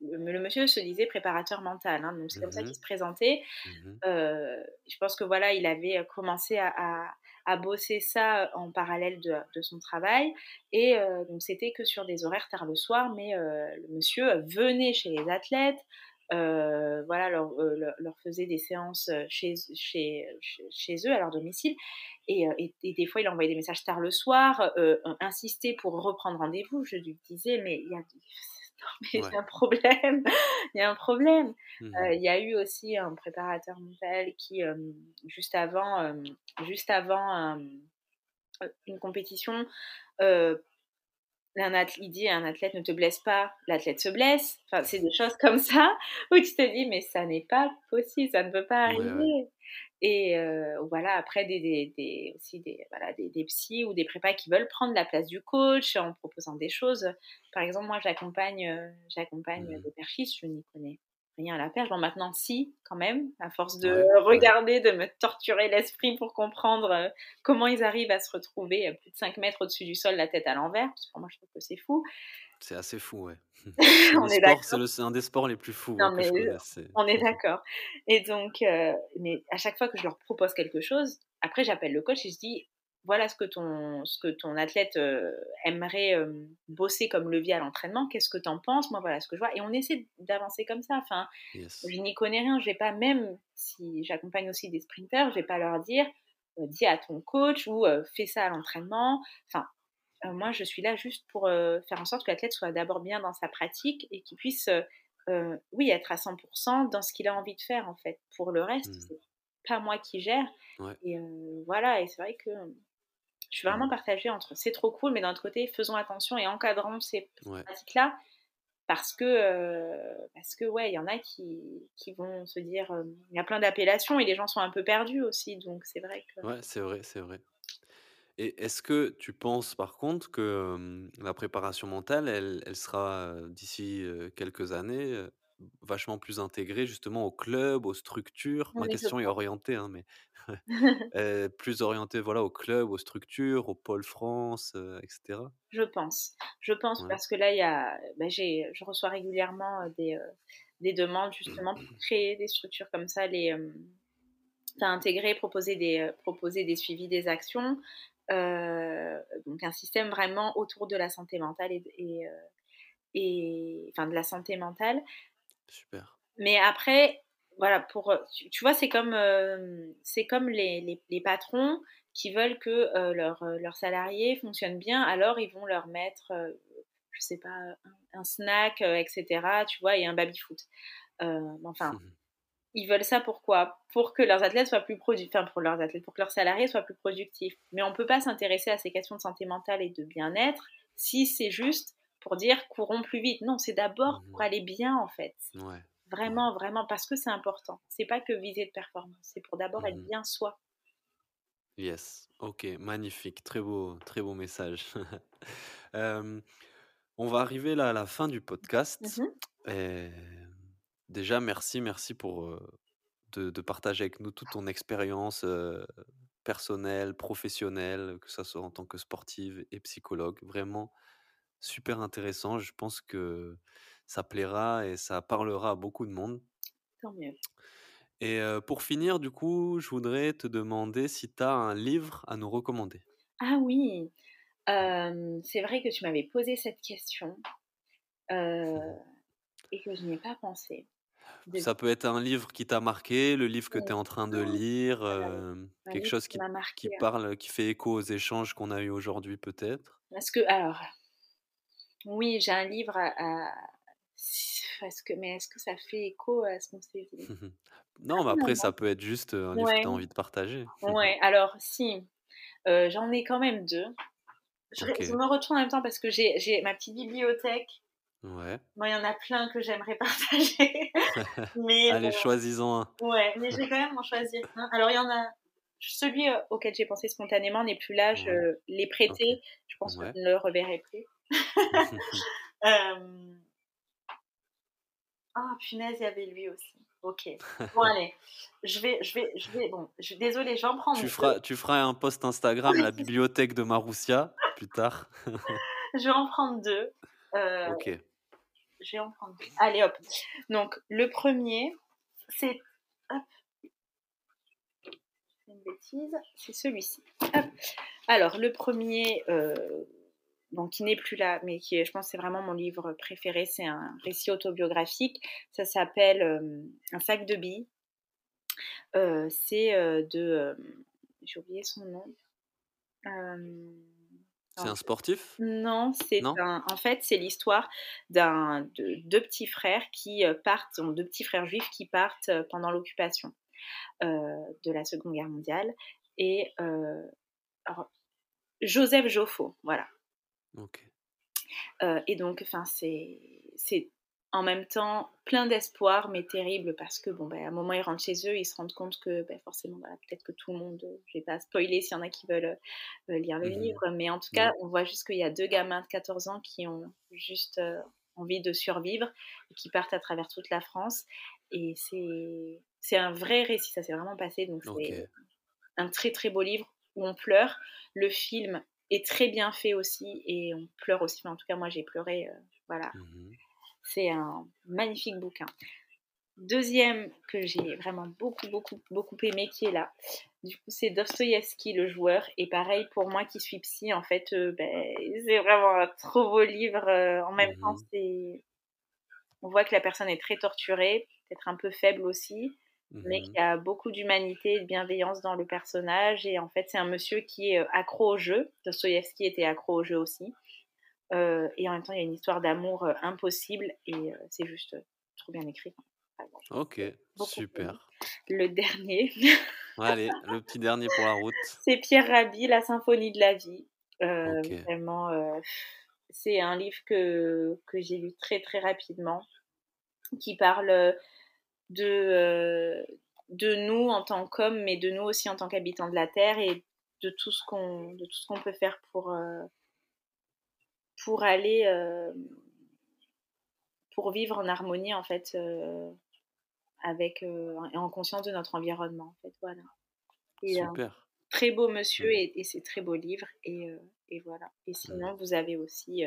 le, monsieur se disait préparateur mental, hein, donc c'est comme ça qu'il mmh se présentait. Mmh euh, je pense que voilà, il avait commencé à, à, bosser ça en parallèle de, de son travail, et donc c'était que sur des horaires tard le soir, mais le monsieur venait chez les athlètes, voilà, leur, leur, faisait des séances chez, chez, chez eux, à leur domicile. Et, et, des fois, il envoyait des messages tard le soir, insistait pour reprendre rendez-vous. Je lui disais, mais il y a [LAUGHS] mais il y a un problème, [LAUGHS] il y a un problème. Mmh il y a eu aussi un préparateur mental qui, juste avant, juste avant une compétition, un athlète, il dit un athlète ne te blesse pas, l'athlète se blesse. Enfin, c'est des choses comme ça [LAUGHS] où tu te dis mais ça n'est pas possible, ça ne peut pas arriver. Et euh, voilà, après, des, des, des aussi des, voilà, des, des, psys ou des prépas qui veulent prendre la place du coach en proposant des choses. Par exemple, moi, j'accompagne euh, j'accompagne mmh. des perchistes, je n'y connais rien à la perche. Bon, maintenant, si, quand même, à force de regarder, de me torturer l'esprit pour comprendre euh, comment ils arrivent à se retrouver plus de 5 mètres au-dessus du sol, la tête à l'envers, parce que moi, je trouve que c'est fou. C'est assez fou, ouais. [LAUGHS] c'est un des sports les plus fous. Non, mais on est [LAUGHS] d'accord. Et donc, euh, mais à chaque fois que je leur propose quelque chose, après j'appelle le coach et je dis voilà ce que ton, ce que ton athlète euh, aimerait euh, bosser comme levier à l'entraînement, qu'est-ce que tu en penses? Moi, voilà ce que je vois. Et on essaie d'avancer comme ça. Enfin, je n'y connais rien. Je vais pas, même si j'accompagne aussi des sprinters, je vais pas leur dire dis à ton coach ou fais ça à l'entraînement. Enfin, euh, moi, je suis là juste pour euh, faire en sorte que l'athlète soit d'abord bien dans sa pratique et qu'il puisse, euh, oui, être à 100% dans ce qu'il a envie de faire, en fait. Pour le reste, mmh. c'est pas moi qui gère. Et voilà, et c'est vrai que je suis vraiment partagée entre c'est trop cool, mais d'un autre côté, faisons attention et encadrons ces pratiques-là parce que parce que ouais il y en a qui, qui vont se dire il y a plein d'appellations et les gens sont un peu perdus aussi donc c'est vrai que ouais c'est vrai c'est vrai. Et est-ce que tu penses par contre que la préparation mentale, elle, elle sera d'ici quelques années vachement plus intégrée justement au club, aux structures? Ma question est orientée, hein, mais [LAUGHS] plus orientée voilà, au club, aux structures, au pôle France, etc. Je pense. Je pense parce que là, il y a, bah, je reçois régulièrement des, des demandes justement pour créer des structures comme ça, les, intégrer, proposer des, proposer des suivis des actions, euh, donc un système vraiment autour de la santé mentale et, et, euh, et, enfin de la santé mentale. Super. Mais après, voilà, pour tu, vois, c'est comme euh, c'est comme les, les, les, patrons qui veulent que leurs leurs salariés fonctionnent bien, alors ils vont leur mettre, je sais pas, un, snack, etc. Tu vois, et un baby foot. enfin. Mmh [LAUGHS] ils veulent ça pourquoi? Pour que leurs athlètes soient plus productifs, enfin pour leurs athlètes, pour que leurs salariés soient plus productifs. Mais on ne peut pas s'intéresser à ces questions de santé mentale et de bien-être si c'est juste pour dire courons plus vite. Non, c'est d'abord mmh pour aller bien en fait. Vraiment, vraiment, parce que c'est important. C'est pas que viser de performance, c'est pour d'abord être mmh bien soi. Yes, ok, magnifique, très beau, très beau message. [LAUGHS] on va arriver là à la fin du podcast. Et Déjà, merci, merci pour de, partager avec nous toute ton expérience personnelle, professionnelle, que ce soit en tant que sportive et psychologue. Vraiment super intéressant. Je pense que ça plaira et ça parlera à beaucoup de monde. Tant mieux. Et pour finir, du coup, je voudrais te demander si tu as un livre à nous recommander. Ah oui, c'est vrai que tu m'avais posé cette question et que je n'y ai pas pensé. Ça peut être un livre qui t'a marqué, le livre que tu es en train de lire, quelque chose qui, qui hein. parle, qui fait écho aux échanges qu'on a eu aujourd'hui peut-être? Parce que, alors, oui, j'ai un livre à... [LAUGHS] que, mais est-ce que ça fait écho à ce qu'on s'est dit [LAUGHS] Non, mais après, ça peut être juste un livre que tu as envie de partager. Ouais, [LAUGHS] alors si, j'en ai quand même deux. Je, je, me retourne en même temps parce que j'ai ma petite bibliothèque Ouais. Moi, il y en a plein que j'aimerais partager. mais Allez, choisis-en un. Ouais, mais je vais quand même en choisir un. Alors, il y en a. Celui euh, auquel j'ai pensé spontanément n'est plus là. Je l'ai prêté. Je pense que je ne le reverrai plus. euh... Oh, punaise, il y avait lui aussi. Ok. Bon, allez. Je vais, je vais, je vais. Bon, je... désolée, j'en prends. Tu feras, tu feras un post Instagram, la bibliothèque de Maroussia, plus tard. je vais en prendre deux. Euh, ok je vais en prendre. Allez hop. Donc le premier, c'est hop. une bêtise, c'est celui-ci. Alors le premier, euh, bon, qui n'est plus là, mais qui, je pense, c'est vraiment mon livre préféré. C'est un récit autobiographique. Ça s'appelle Un sac de billes. c'est de. J'ai oublié son nom. C'est un sportif? Non, c'est un, en fait c'est l'histoire d'un de deux petits frères qui partent, deux petits frères juifs qui partent pendant l'occupation de la Seconde Guerre mondiale et alors, Joseph Joffo, voilà. Et donc, enfin, c'est en même temps plein d'espoir, mais terrible parce que, bon, ben, à un moment, ils rentrent chez eux, ils se rendent compte que, ben, forcément, peut-être que tout le monde, je vais pas spoiler s'il y en a qui veulent euh, lire le mmh livre, mais en tout cas, on voit juste qu'il y a deux gamins de 14 ans qui ont juste euh, envie de survivre et qui partent à travers toute la France. Et c'est un vrai récit, ça s'est vraiment passé. Donc, c'est un très, très beau livre où on pleure. Le film est très bien fait aussi et on pleure aussi. en tout cas, moi, j'ai pleuré. Euh, voilà. Mmh c'est un magnifique bouquin. Deuxième que j'ai vraiment beaucoup, beaucoup, beaucoup aimé qui est là. Du coup, c'est Dostoïevski, le joueur. Et pareil, pour moi qui suis psy, en fait, euh, ben, c'est vraiment un trop beau livre. Euh, en même temps, mhm. c'est. On voit que la personne est très torturée, peut-être un peu faible aussi, mais mhm. qu'il y a beaucoup d'humanité et de bienveillance dans le personnage. Et en fait, c'est un monsieur qui est euh, accro au jeu. Dostoïevski était accro au jeu aussi. Euh, et en même temps, il y a une histoire d'amour euh, impossible et euh, c'est juste trop bien écrit. ok, super. Le dernier. Allez, le petit dernier pour la route. [LAUGHS] C'est Pierre Rabhi, La symphonie de la vie. Vraiment, c'est un livre que, que j'ai lu très très rapidement, qui parle de, de nous en tant qu'hommes, mais de nous aussi en tant qu'habitants de la Terre et de tout ce qu'on qu'on peut faire pour, pour aller euh, pour vivre en harmonie en fait euh, avec euh, et en conscience de notre environnement en fait voilà. Super. très beau monsieur et, et c'est très beau livre et, et, voilà. Et sinon vous avez aussi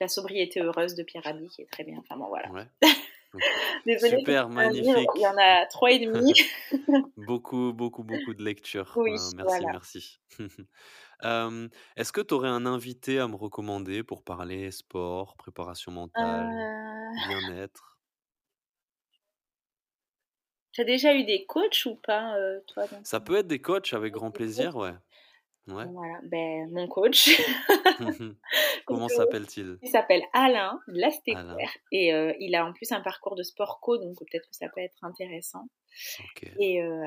la sobriété heureuse de Pierre Rabhi qui est très bien. Enfin bon voilà [LAUGHS] Super, magnifique. Il y en a trois et demi. [LAUGHS] beaucoup, beaucoup, beaucoup de lectures. Oui, merci, merci. [LAUGHS] Est-ce que tu aurais un invité à me recommander pour parler sport, préparation mentale, euh. bien-être? Tu as déjà eu des coachs ou pas, euh, toi Ça peut être des coachs avec grand plaisir, ouais. Voilà, ben, mon coach. [LAUGHS] [LAUGHS] Comment s'appelle-t-il? Il s'appelle Alain Lastéquer et euh, il a en plus un parcours de sport co, donc peut-être que ça peut être intéressant. Et, euh,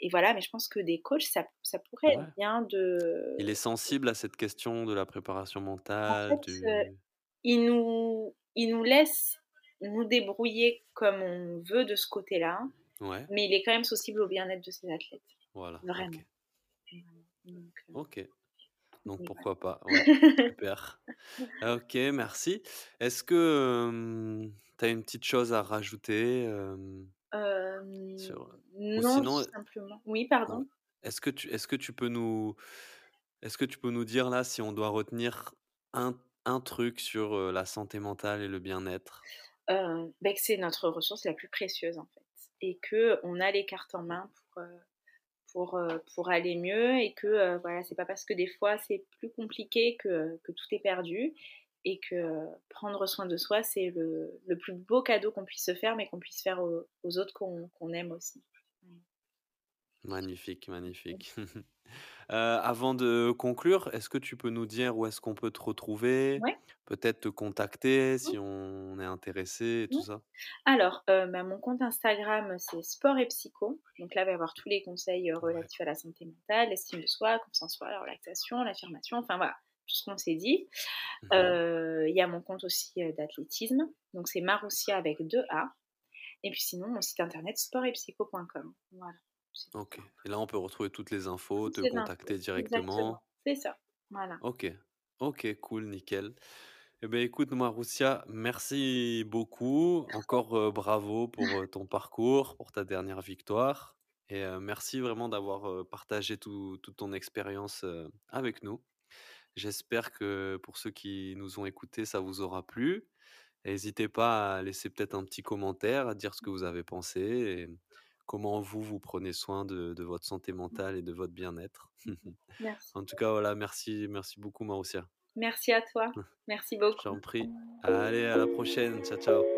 et, voilà, mais je pense que des coachs, ça, ça pourrait être bien de. Il est sensible à cette question de la préparation mentale. En fait, euh, il, nous, il nous laisse nous débrouiller comme on veut de ce côté-là, mais il est quand même sensible au bien-être de ses athlètes. Voilà. Vraiment. Euh, ok. Donc pourquoi pas. [LAUGHS] super. Ok, merci. Est-ce que tu as une petite chose à rajouter Non, simplement. Oui, pardon. Est-ce que tu est-ce que tu peux nous est-ce que tu peux nous dire là si on doit retenir un, un truc sur la santé mentale et le bien-être? Euh, ben que c'est notre ressource la plus précieuse en fait et que on a les cartes en main pour pour, euh, pour aller mieux et que euh, voilà, c'est pas parce que des fois c'est plus compliqué que, tout est perdu et que prendre soin de soi c'est le, le, plus beau cadeau qu'on puisse se faire mais qu'on puisse faire aux, autres qu'on aime aussi. Magnifique, magnifique. [LAUGHS] Euh, avant de conclure, est-ce que tu peux nous dire où est-ce qu'on peut te retrouver? Peut-être te contacter si on est intéressé et tout ça Alors, euh, bah, mon compte Instagram, c'est Sport et Psycho. Donc là, il va y avoir tous les conseils euh, relatifs à la santé mentale, l'estime de soi, confiance en soi, la relaxation, l'affirmation, enfin voilà, tout ce qu'on s'est dit. Mmh il y a mon compte aussi d'athlétisme. Donc c'est Maroussia avec deux A. Et puis sinon, mon site internet sportetpsycho.com. Voilà. Ok. Et là, on peut retrouver toutes les infos, te contacter directement. C'est ça. Voilà. Ok. Ok, cool, nickel. Eh bien, écoute, Maroussia, merci beaucoup. Encore bravo pour ton parcours, pour ta dernière victoire. Et merci vraiment d'avoir partagé toute ton expérience avec nous. J'espère que pour ceux qui nous ont écoutés, ça vous aura plu. N'hésitez pas à laisser peut-être un petit commentaire, à dire ce que vous avez pensé. Et comment vous, vous prenez soin de, de votre santé mentale et de votre bien-être. [LAUGHS] en tout cas, voilà, merci, merci beaucoup, Maroussia. Merci à toi. Merci beaucoup. J'en prie. Allez, à la prochaine. Ciao, ciao.